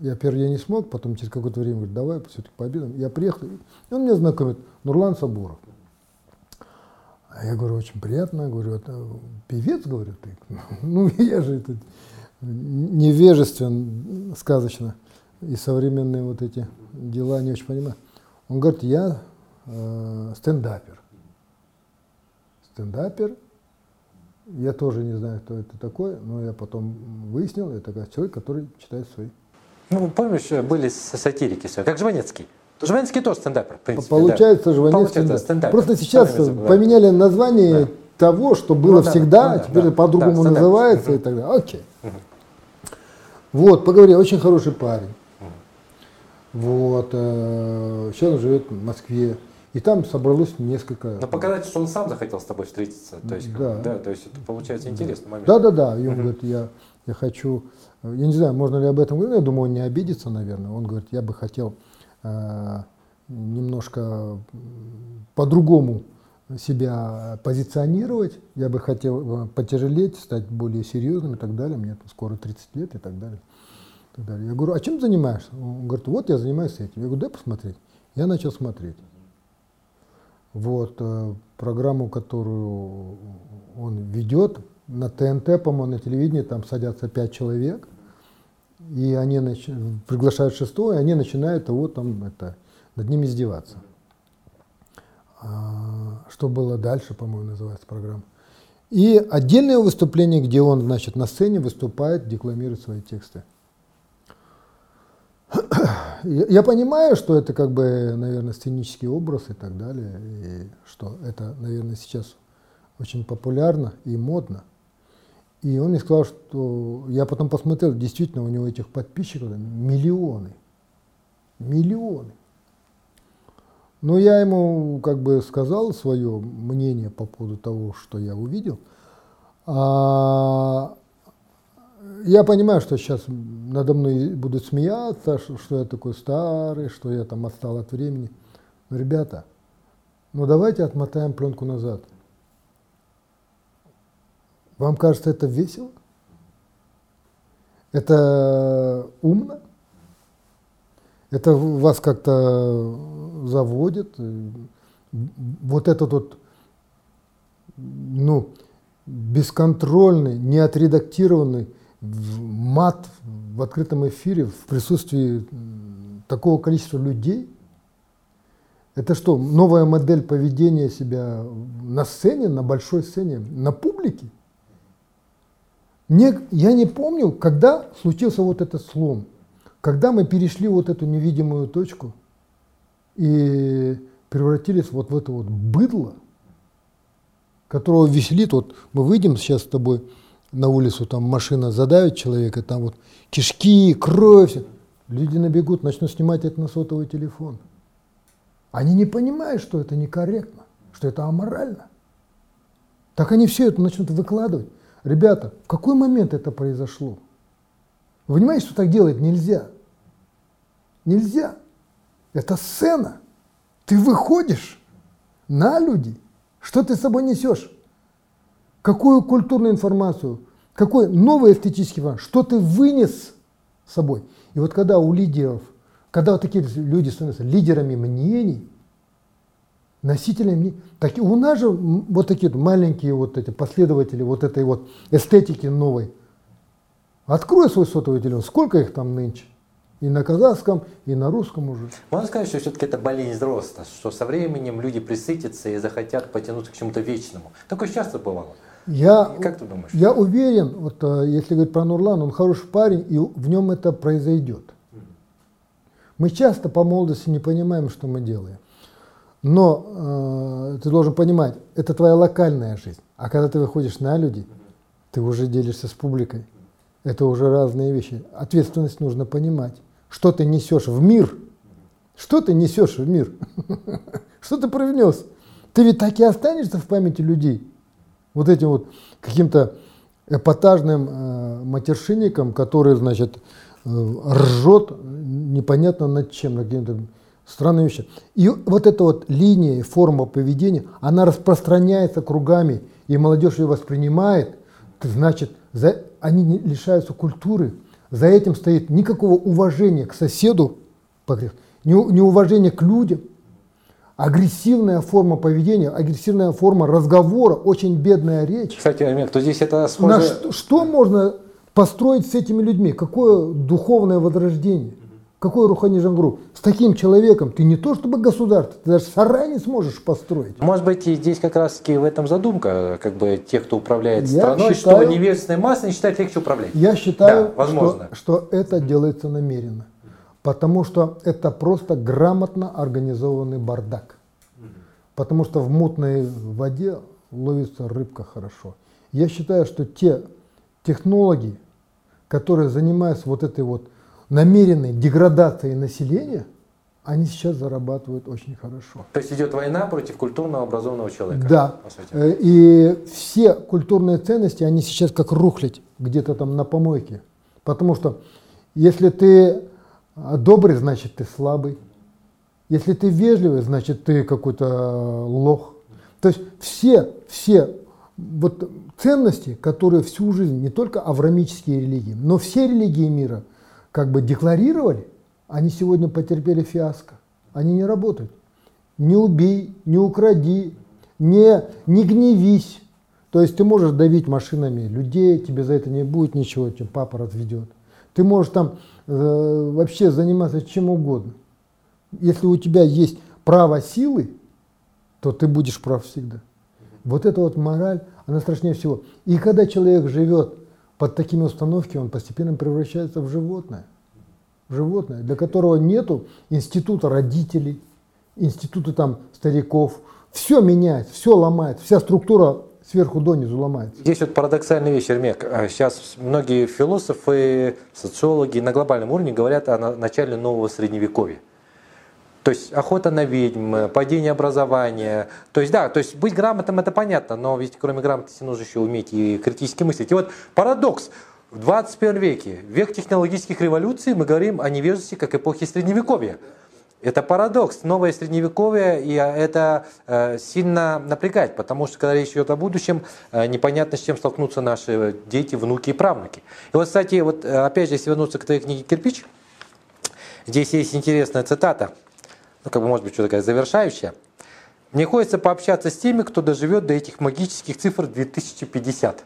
я первый день не смог, потом через какое-то время говорит, давай все-таки пообедаем. Я приехал, и он меня знакомит, Нурлан Сабуров. А я говорю, очень приятно, говорю, это певец, говорю, ты. Ну, я же это невежествен, сказочно, и современные вот эти дела не очень понимаю. Он говорит, я э, стендапер. Стендапер, я тоже не знаю, кто это такой, но я потом выяснил, это человек, который читает свои.
Ну, помнишь, были сатирики, как Жванецкий. Жванецкий тоже стендапер, в принципе.
Получается, да. Жванецкий стендап. стендапер. Просто сейчас поменяли название да. того, что было ну, всегда, да, а теперь да, по-другому да, называется угу. и так далее. Окей. Угу. Вот, поговорили, очень хороший парень. Угу. Вот, э, сейчас он живет в Москве. И там собралось несколько...
Но показать, что он сам захотел с тобой встретиться. То есть, да. да то есть это получается интересный момент.
Да, да, да. И он угу. говорит, я, я хочу... Я не знаю, можно ли об этом говорить, я думаю, он не обидится, наверное. Он говорит, я бы хотел э, немножко по-другому себя позиционировать, я бы хотел э, потяжелеть, стать более серьезным и так далее, мне скоро 30 лет и так далее. И так далее. Я говорю, а чем занимаешься? Он говорит, вот я занимаюсь этим. Я говорю, дай посмотреть. Я начал смотреть. Вот, э, программу, которую он ведет, на ТНТ, по-моему, на телевидении, там садятся пять человек, и они нач... приглашают шестого, и они начинают его там это, над ними издеваться. А, что было дальше, по-моему, называется программа. И отдельное выступление, где он, значит, на сцене выступает, декламирует свои тексты. Я понимаю, что это как бы, наверное, сценический образ и так далее, и что это, наверное, сейчас очень популярно и модно. И он мне сказал, что я потом посмотрел, действительно, у него этих подписчиков миллионы. Миллионы. Но я ему как бы сказал свое мнение по поводу того, что я увидел. А я понимаю, что сейчас надо мной будут смеяться, что я такой старый, что я там отстал от времени. Но, ребята, ну давайте отмотаем пленку назад. Вам кажется это весело? Это умно? Это вас как-то заводит? Вот этот вот, ну, бесконтрольный, неотредактированный мат в открытом эфире в присутствии такого количества людей, это что, новая модель поведения себя на сцене, на большой сцене, на публике? Мне, я не помню, когда случился вот этот слом, когда мы перешли вот эту невидимую точку и превратились вот в это вот быдло, которого веселит, вот мы выйдем сейчас с тобой на улицу, там машина задавит человека, там вот кишки, кровь, люди набегут, начнут снимать это на сотовый телефон. Они не понимают, что это некорректно, что это аморально. Так они все это начнут выкладывать. Ребята, в какой момент это произошло? Вы понимаете, что так делать нельзя? Нельзя. Это сцена. Ты выходишь на люди. Что ты с собой несешь? Какую культурную информацию? Какой новый эстетический фон? Что ты вынес с собой? И вот когда у лидеров, когда вот такие люди становятся лидерами мнений, носителями мнений, так у нас же вот такие маленькие вот эти последователи вот этой вот эстетики новой. Открой свой сотовый телефон, сколько их там нынче? И на казахском, и на русском уже.
Можно сказать, что все-таки это болезнь роста, что со временем люди присытятся и захотят потянуться к чему-то вечному. Такое часто бывало.
Я, как ты думаешь? Я уверен, вот э, если говорить про Нурлан, он хороший парень, и в нем это произойдет. Мы часто по молодости не понимаем, что мы делаем. Но э, ты должен понимать, это твоя локальная жизнь. А когда ты выходишь на люди, ты уже делишься с публикой. Это уже разные вещи. Ответственность нужно понимать. Что ты несешь в мир? Что ты несешь в мир? Что ты привнес? Ты ведь так и останешься в памяти людей. Вот этим вот каким-то эпатажным э, матершинником, который, значит, э, ржет непонятно над чем, над какими-то странными вещами. И вот эта вот линия, форма поведения, она распространяется кругами, и молодежь ее воспринимает, значит, за, они лишаются культуры. За этим стоит никакого уважения к соседу, неуважения к людям, агрессивная форма поведения, агрессивная форма разговора, очень бедная речь.
Кстати, Амир, то здесь это
схоже... На что, что можно построить с этими людьми? Какое духовное возрождение? Какой Рухани Жангру? С таким человеком ты не то чтобы государство, ты даже сарай не сможешь построить.
Может быть, и здесь как раз таки в этом задумка, как бы тех, кто управляет я страной, считаю, что невежественной массой не считать легче управлять.
Я считаю, да, возможно. Что, что это делается намеренно. Потому что это просто грамотно организованный бардак. Потому что в мутной воде ловится рыбка хорошо. Я считаю, что те технологии, которые занимаются вот этой вот намеренной деградацией населения, они сейчас зарабатывают очень хорошо.
То есть идет война против культурного образованного человека?
Да. Э, и все культурные ценности, они сейчас как рухлить где-то там на помойке. Потому что если ты добрый, значит ты слабый. Если ты вежливый, значит ты какой-то лох. То есть все, все вот ценности, которые всю жизнь, не только аврамические религии, но все религии мира как бы декларировали, они сегодня потерпели фиаско. Они не работают. Не убей, не укради, не, не гневись. То есть ты можешь давить машинами людей, тебе за это не будет ничего, чем папа разведет. Ты можешь там э, вообще заниматься чем угодно. Если у тебя есть право силы, то ты будешь прав всегда. Вот эта вот мораль, она страшнее всего. И когда человек живет под такими установками, он постепенно превращается в животное. В животное, для которого нету института родителей, института там стариков. Все меняется, все ломается, вся структура сверху донизу ломается.
Здесь вот парадоксальная вещь, Эрмек. А сейчас многие философы, социологи на глобальном уровне говорят о начале нового средневековья. То есть охота на ведьм, падение образования. То есть да, то есть быть грамотным это понятно, но ведь кроме грамотности нужно еще уметь и критически мыслить. И вот парадокс. В 21 веке, век технологических революций, мы говорим о невежестве как эпохе Средневековья. Это парадокс, новое средневековье, и это э, сильно напрягает, потому что когда речь идет о будущем, э, непонятно, с чем столкнутся наши дети, внуки и правнуки. И вот, кстати, вот э, опять же, если вернуться к твоей книге «Кирпич», здесь есть интересная цитата ну, как бы, может быть, что такая завершающая. Мне хочется пообщаться с теми, кто доживет до этих магических цифр 2050.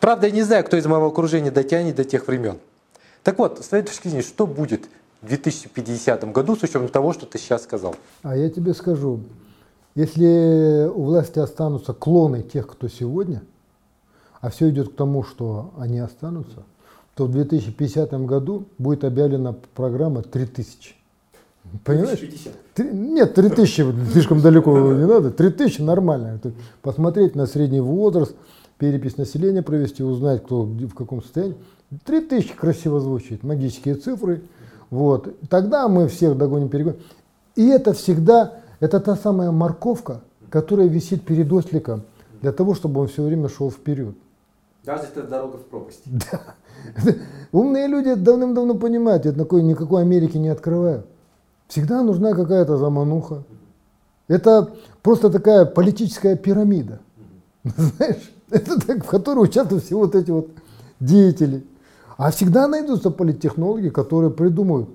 Правда, я не знаю, кто из моего окружения дотянет до тех времен. Так вот, с твоей точки зрения, что будет 2050 году с учетом того, что ты сейчас сказал?
А я тебе скажу, если у власти останутся клоны тех, кто сегодня, а все идет к тому, что они останутся, то в 2050 году будет объявлена программа 3000. Понимаешь? 50. Нет, 3000 слишком далеко не надо. 3000 нормально. Посмотреть на средний возраст, перепись населения провести, узнать, кто в каком состоянии. 3000 красиво звучит, магические цифры. Вот. Тогда мы всех догоним, перегоним. И это всегда, это та самая морковка, которая висит перед осликом, для того, чтобы он все время шел вперед.
Даже если это дорога в пропасть.
Да. Умные люди давным-давно понимают, это такой, никакой Америки не открывают. Всегда нужна какая-то замануха. Это просто такая политическая пирамида. Знаешь, это так, в которой участвуют все вот эти вот деятели. А всегда найдутся политтехнологи, которые придумают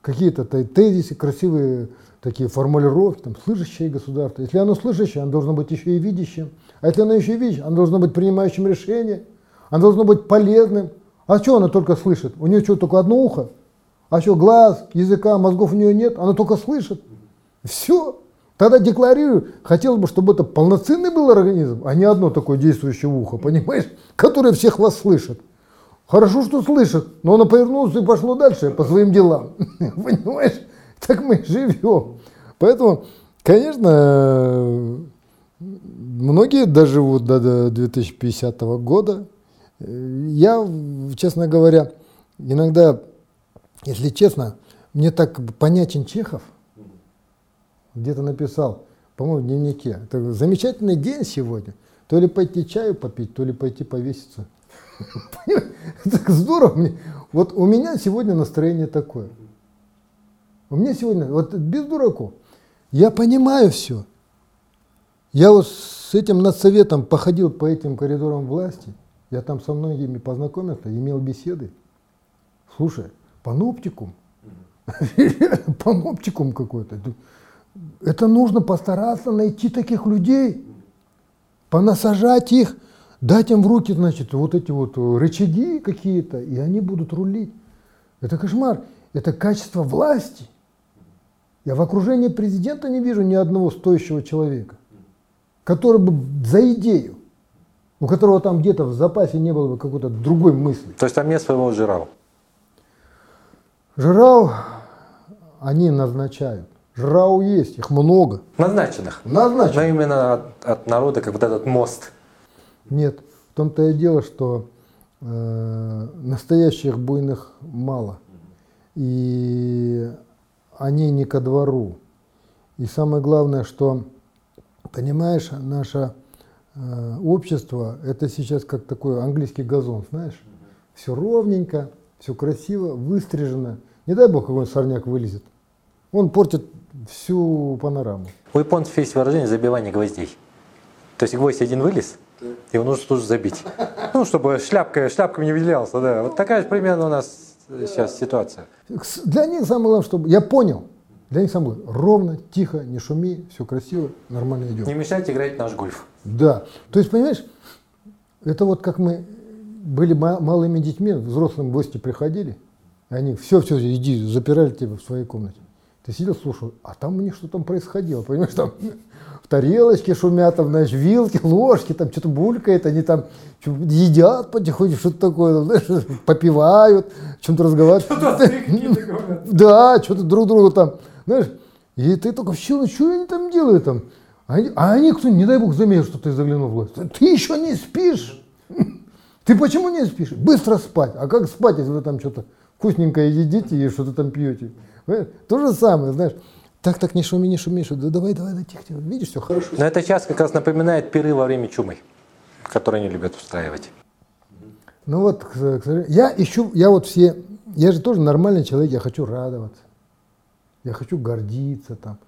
какие-то тезисы, красивые такие формулировки, там, слышащее государство. Если оно слышащее, оно должно быть еще и видящим. А если оно еще и видящее, оно должно быть принимающим решения. Оно должно быть полезным. А что оно только слышит? У нее что, только одно ухо? А что, глаз, языка, мозгов у нее нет? Она только слышит. Все. Тогда декларирую, хотелось бы, чтобы это полноценный был организм, а не одно такое действующее ухо, понимаешь, которое всех вас слышит. Хорошо, что слышит, но оно повернулось и пошло дальше по своим делам. Понимаешь? Так мы живем. Поэтому, конечно, многие доживут до 2050 года. Я, честно говоря, иногда, если честно, мне так понятен Чехов, где-то написал, по-моему, в дневнике. Это замечательный день сегодня. То ли пойти чаю попить, то ли пойти повеситься. Так здорово. Вот у меня сегодня настроение такое. У меня сегодня, вот без дураков, я понимаю все. Я вот с этим надсоветом походил по этим коридорам власти, я там со многими познакомился, имел беседы. Слушай, паноптикум, паноптикум какой-то. Это нужно постараться найти таких людей, понасажать их, дать им в руки, значит, вот эти вот рычаги какие-то, и они будут рулить. Это кошмар. Это качество власти. Я в окружении президента не вижу ни одного стоящего человека, который бы за идею, у которого там где-то в запасе не было бы какой-то другой мысли.
То есть там нет своего жирау?
Жирау они назначают. Жрау есть, их много.
Назначенных.
Назначенных.
Но именно от, от народа, как вот этот мост.
Нет, в том-то и дело, что э, настоящих буйных мало. И они не ко двору. И самое главное, что, понимаешь, наше э, общество, это сейчас как такой английский газон, знаешь? Все ровненько, все красиво, выстрижено. Не дай бог, какой сорняк вылезет. Он портит всю панораму.
У японцев есть выражение забивание гвоздей. То есть гвоздь один вылез, его нужно тоже забить. Ну, чтобы шляпка, шляпками не выделялся, да. Вот такая же примерно у нас сейчас ситуация.
Для них самое главное, чтобы я понял, для них самое главное, ровно, тихо, не шуми, все красиво, нормально идем.
Не мешайте играть в наш гольф.
Да. То есть, понимаешь, это вот как мы были малыми детьми, взрослым гости приходили, и они все, все, иди, запирали тебя в своей комнате. Ты сидел, слушал, а там у них что там происходило, понимаешь, там в тарелочке шумят, там, знаешь, вилки, ложки, там что-то булькает, они там едят потихоньку, что-то такое, знаешь, попивают, о чем-то разговаривают. Да, что-то друг другу там, знаешь, и ты только все, ну что они там делают там? А они, а они кто, не дай бог, заметил, что ты заглянул в власть. Ты еще не спишь? Ты почему не спишь? Быстро спать. А как спать, если вы там что-то вкусненькое едите и что-то там пьете? То же самое, знаешь. Так, так, не шуми, не шуми, что, да давай, давай, да, тихо, тихо, видишь, все хорошо.
Но это сейчас как раз напоминает пиры во время чумы, которые они любят устраивать.
Ну вот, к сожалению, я ищу, я вот все, я же тоже нормальный человек, я хочу радоваться, я хочу гордиться там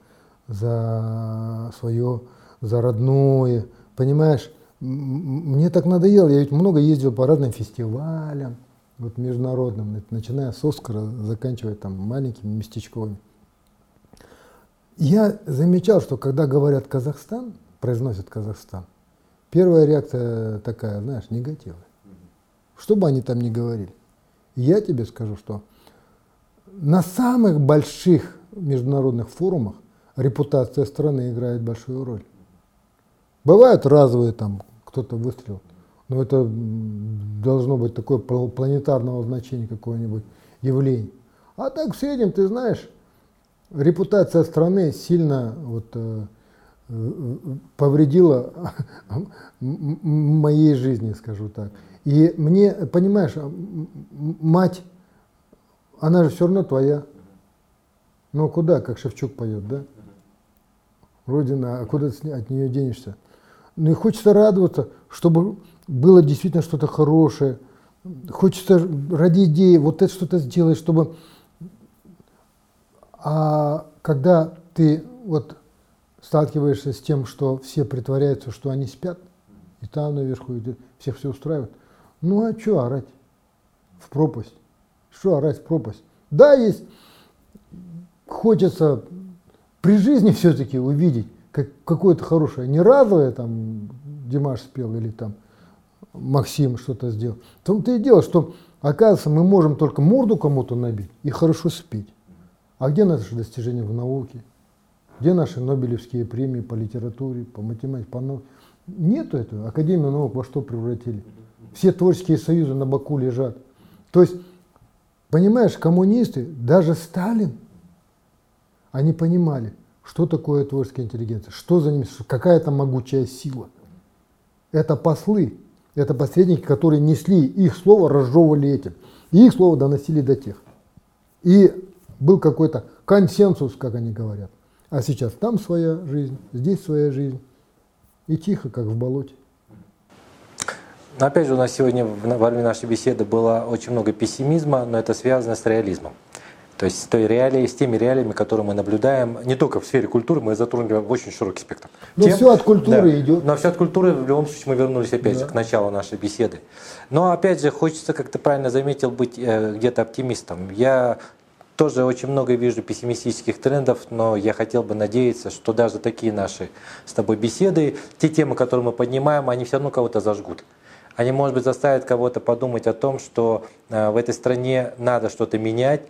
за свое, за родное, понимаешь, мне так надоело, я ведь много ездил по разным фестивалям, вот международным, начиная с Оскара, заканчивая там маленькими местечковыми. Я замечал, что когда говорят Казахстан, произносят Казахстан, первая реакция такая, знаешь, негативная. Что бы они там ни говорили. я тебе скажу, что на самых больших международных форумах репутация страны играет большую роль. Бывают разовые там, кто-то выстрелил, но это должно быть такое планетарного значения какое-нибудь явление. А так в среднем, ты знаешь, репутация страны сильно вот, э, э повредила моей жизни, скажу так. И мне, понимаешь, мать, она же все равно твоя. Ну куда, как Шевчук поет, да? Родина, а куда ты от нее денешься? Ну и хочется радоваться, чтобы было действительно что-то хорошее. Хочется ради идеи вот это что-то сделать, чтобы... А когда ты вот сталкиваешься с тем, что все притворяются, что они спят, и там наверху идет, всех все устраивает, ну а что орать в пропасть? Что орать в пропасть? Да, есть, хочется при жизни все-таки увидеть как, какое-то хорошее, не разовое, там, Димаш спел или там Максим что-то сделал. В том-то и дело, что, оказывается, мы можем только морду кому-то набить и хорошо спеть. А где наши достижения в науке? Где наши Нобелевские премии по литературе, по математике, по науке? Нету этого. Академию наук во что превратили? Все творческие союзы на боку лежат. То есть, понимаешь, коммунисты, даже Сталин, они понимали, что такое творческая интеллигенция, что за ними, какая это могучая сила. Это послы, это посредники, которые несли их слово, разжевывали этим. И их слово доносили до тех. И был какой-то консенсус, как они говорят. А сейчас там своя жизнь, здесь своя жизнь. И тихо, как в болоте.
Но опять же, у нас сегодня во время нашей беседы было очень много пессимизма, но это связано с реализмом. То есть с, той реалией, с теми реалиями, которые мы наблюдаем, не только в сфере культуры, мы затронули очень широкий спектр.
Но Тем, все от культуры да, идет.
Но все от культуры, в любом случае, мы вернулись опять да. же к началу нашей беседы. Но опять же, хочется, как ты правильно заметил, быть э, где-то оптимистом. Я тоже очень много вижу пессимистических трендов, но я хотел бы надеяться, что даже такие наши с тобой беседы, те темы, которые мы поднимаем, они все равно кого-то зажгут. Они, может быть, заставят кого-то подумать о том, что э, в этой стране надо что-то менять.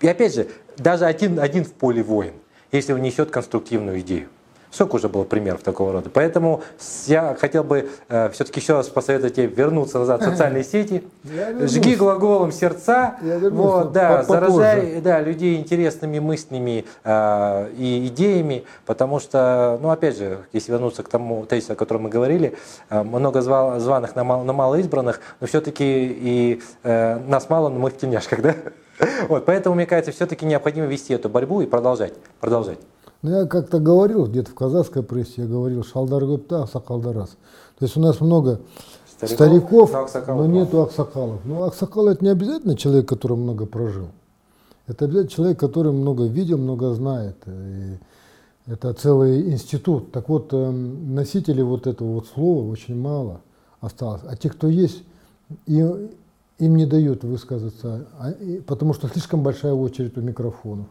И опять же, даже один, один в поле воин, если он несет конструктивную идею. Сколько уже было примеров такого рода. Поэтому я хотел бы э, все-таки еще раз посоветовать тебе вернуться назад в социальные сети. Жги глаголом сердца. Вот, да, заражай да, людей интересными мыслями э, и идеями, потому что, ну, опять же, если вернуться к тому тезису, о котором мы говорили, э, много звал, званых на, мало, на малоизбранных, но все-таки и э, нас мало, но мы в тельняшках, да? Вот, поэтому, мне кажется, все-таки необходимо вести эту борьбу и продолжать. продолжать.
Ну, я как-то говорил, где-то в казахской прессе, я говорил, шалдар гопта, аксакалдар раз. То есть у нас много стариков, стариков но, но нету аксакалов. Но аксакал это не обязательно человек, который много прожил. Это обязательно человек, который много видел, много знает. И это целый институт. Так вот, эм, носителей вот этого вот слова очень мало осталось. А те, кто есть, им, им не дают высказаться, а, потому что слишком большая очередь у микрофонов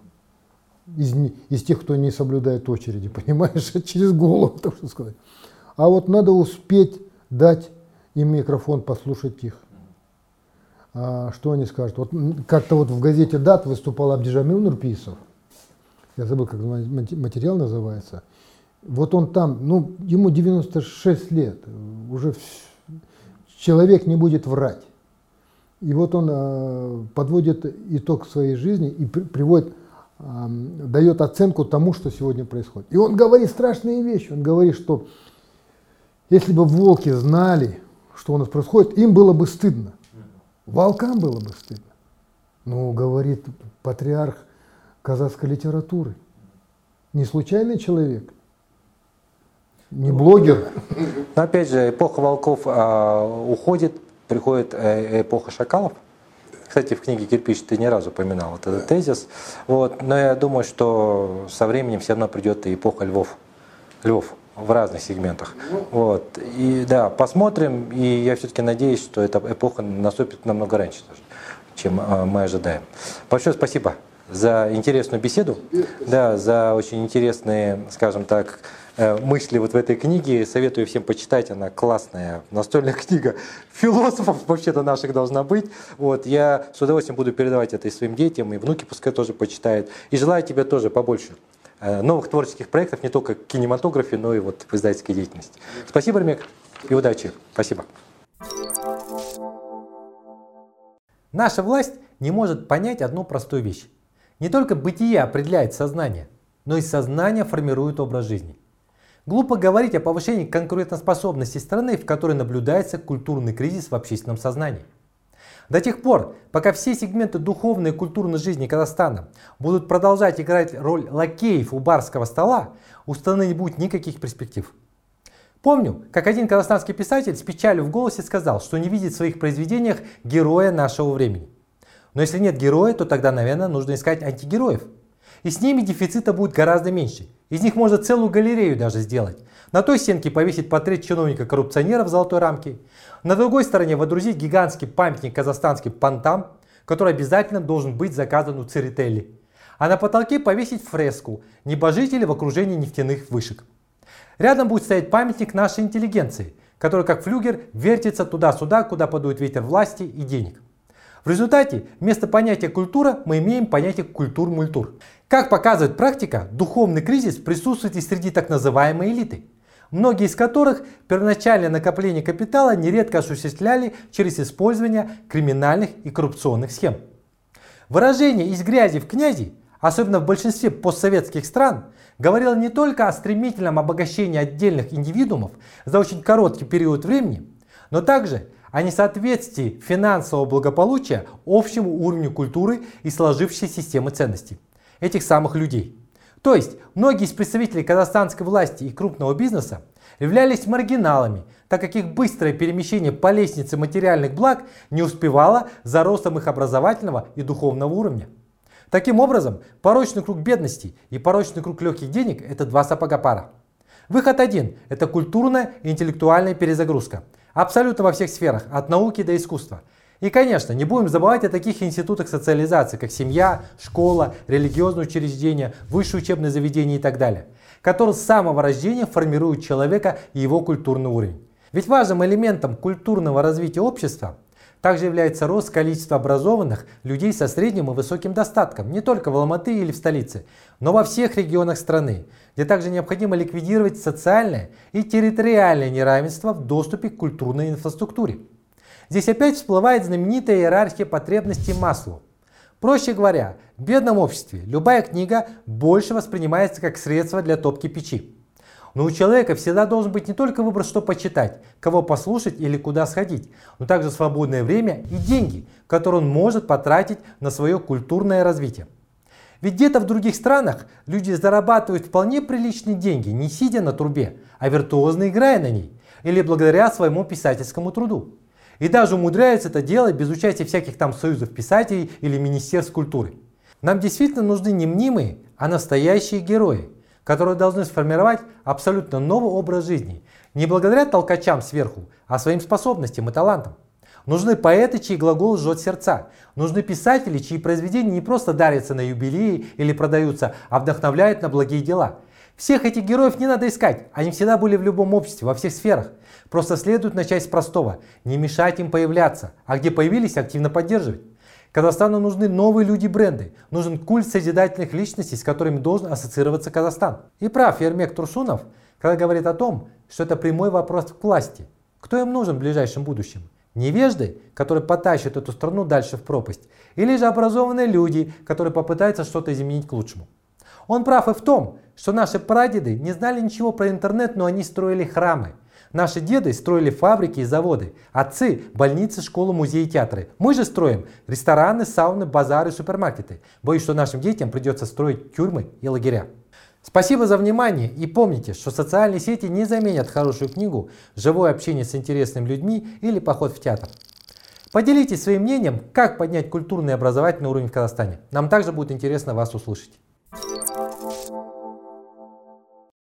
из, из тех, кто не соблюдает очереди, понимаешь, через голову, так что сказать. А вот надо успеть дать им микрофон, послушать их. А, что они скажут? Вот как-то вот в газете «Дат» выступал Абдижамил Нурписов. Я забыл, как материал называется. Вот он там, ну, ему 96 лет, уже человек не будет врать. И вот он э, подводит итог своей жизни и при, приводит дает оценку тому, что сегодня происходит. И он говорит страшные вещи. Он говорит, что если бы волки знали, что у нас происходит, им было бы стыдно. Волкам было бы стыдно. Ну, говорит патриарх казахской литературы. Не случайный человек, не блогер.
Но опять же, эпоха волков а, уходит, приходит э, эпоха шакалов. Кстати, в книге «Кирпич» ты ни разу упоминал вот этот тезис. Вот. Но я думаю, что со временем все равно придет и эпоха львов. Львов в разных сегментах. Вот. И да, посмотрим. И я все-таки надеюсь, что эта эпоха наступит намного раньше, даже, чем э, мы ожидаем. Большое спасибо за интересную беседу, да, за очень интересные, скажем так, мысли вот в этой книге. Советую всем почитать, она классная настольная книга философов вообще-то наших должна быть. Вот, я с удовольствием буду передавать это и своим детям, и внуки пускай тоже почитают. И желаю тебе тоже побольше э, новых творческих проектов, не только в кинематографе, но и вот в издательской деятельности. Спасибо, Ремек, и удачи. Спасибо. Наша власть не может понять одну простую вещь. Не только бытие определяет сознание, но и сознание формирует образ жизни. Глупо говорить о повышении конкурентоспособности страны, в которой наблюдается культурный кризис в общественном сознании. До тех пор, пока все сегменты духовной и культурной жизни Казахстана будут продолжать играть роль лакеев у барского стола, у страны не будет никаких перспектив. Помню, как один казахстанский писатель с печалью в голосе сказал, что не видит в своих произведениях героя нашего времени. Но если нет героя, то тогда, наверное, нужно искать антигероев. И с ними дефицита будет гораздо меньше. Из них можно целую галерею даже сделать. На той стенке повесить портрет чиновника-коррупционера в золотой рамке. На другой стороне водрузить гигантский памятник казахстанским понтам, который обязательно должен быть заказан у Церетели. А на потолке повесить фреску «Небожители в окружении нефтяных вышек». Рядом будет стоять памятник нашей интеллигенции, который как флюгер вертится туда-сюда, куда подует ветер власти и денег. В результате вместо понятия культура мы имеем понятие культур-мультур. Как показывает практика, духовный кризис присутствует и среди так называемой элиты, многие из которых первоначальное накопление капитала нередко осуществляли через использование криминальных и коррупционных схем. Выражение «из грязи в князи», особенно в большинстве постсоветских стран, говорила не только о стремительном обогащении отдельных индивидуумов за очень короткий период времени, но также о несоответствии финансового благополучия общему уровню культуры и сложившейся системы ценностей этих самых людей. То есть многие из представителей казахстанской власти и крупного бизнеса являлись маргиналами, так как их быстрое перемещение по лестнице материальных благ не успевало за ростом их образовательного и духовного уровня. Таким образом, порочный круг бедности и порочный круг легких денег – это два сапога пара. Выход один – это культурная и интеллектуальная перезагрузка. Абсолютно во всех сферах, от науки до искусства. И, конечно, не будем забывать о таких институтах социализации, как семья, школа, религиозные учреждения, высшее учебное заведение и так далее, которые с самого рождения формируют человека и его культурный уровень. Ведь важным элементом культурного развития общества также является рост количества образованных людей со средним и высоким достатком, не только в Алматы или в столице, но во всех регионах страны, где также необходимо ликвидировать социальное и территориальное неравенство в доступе к культурной инфраструктуре. Здесь опять всплывает знаменитая иерархия потребностей Маслоу. Проще говоря, в бедном обществе любая книга больше воспринимается как средство для топки печи. Но у человека всегда должен быть не только выбор, что почитать, кого послушать или куда сходить, но также свободное время и деньги, которые он может потратить на свое культурное развитие. Ведь где-то в других странах люди зарабатывают вполне приличные деньги, не сидя на трубе, а виртуозно играя на ней, или благодаря своему писательскому труду. И даже умудряются это делать без участия всяких там союзов писателей или министерств культуры. Нам действительно нужны не мнимые, а настоящие герои – которые должны сформировать абсолютно новый образ жизни, не благодаря толкачам сверху, а своим способностям и талантам. Нужны поэты, чьи глагол жжет сердца. Нужны писатели, чьи произведения не просто дарятся на юбилеи или продаются, а вдохновляют на благие дела. Всех этих героев не надо искать, они всегда были в любом обществе, во всех сферах. Просто следует начать с простого, не мешать им появляться, а где появились, активно поддерживать. Казахстану нужны новые люди-бренды, нужен культ созидательных личностей, с которыми должен ассоциироваться Казахстан. И прав Ермек Турсунов, когда говорит о том, что это прямой вопрос к власти. Кто им нужен в ближайшем будущем? Невежды, которые потащат эту страну дальше в пропасть, или же образованные люди, которые попытаются что-то изменить к лучшему. Он прав и в том, что наши прадеды не знали ничего про интернет, но они строили храмы, Наши деды строили фабрики и заводы, отцы – больницы, школы, музеи, театры. Мы же строим рестораны, сауны, базары, супермаркеты. Боюсь, что нашим детям придется строить тюрьмы и лагеря. Спасибо за внимание и помните, что социальные сети не заменят хорошую книгу, живое общение с интересными людьми или поход в театр. Поделитесь своим мнением, как поднять культурный и образовательный уровень в Казахстане. Нам также будет интересно вас услышать.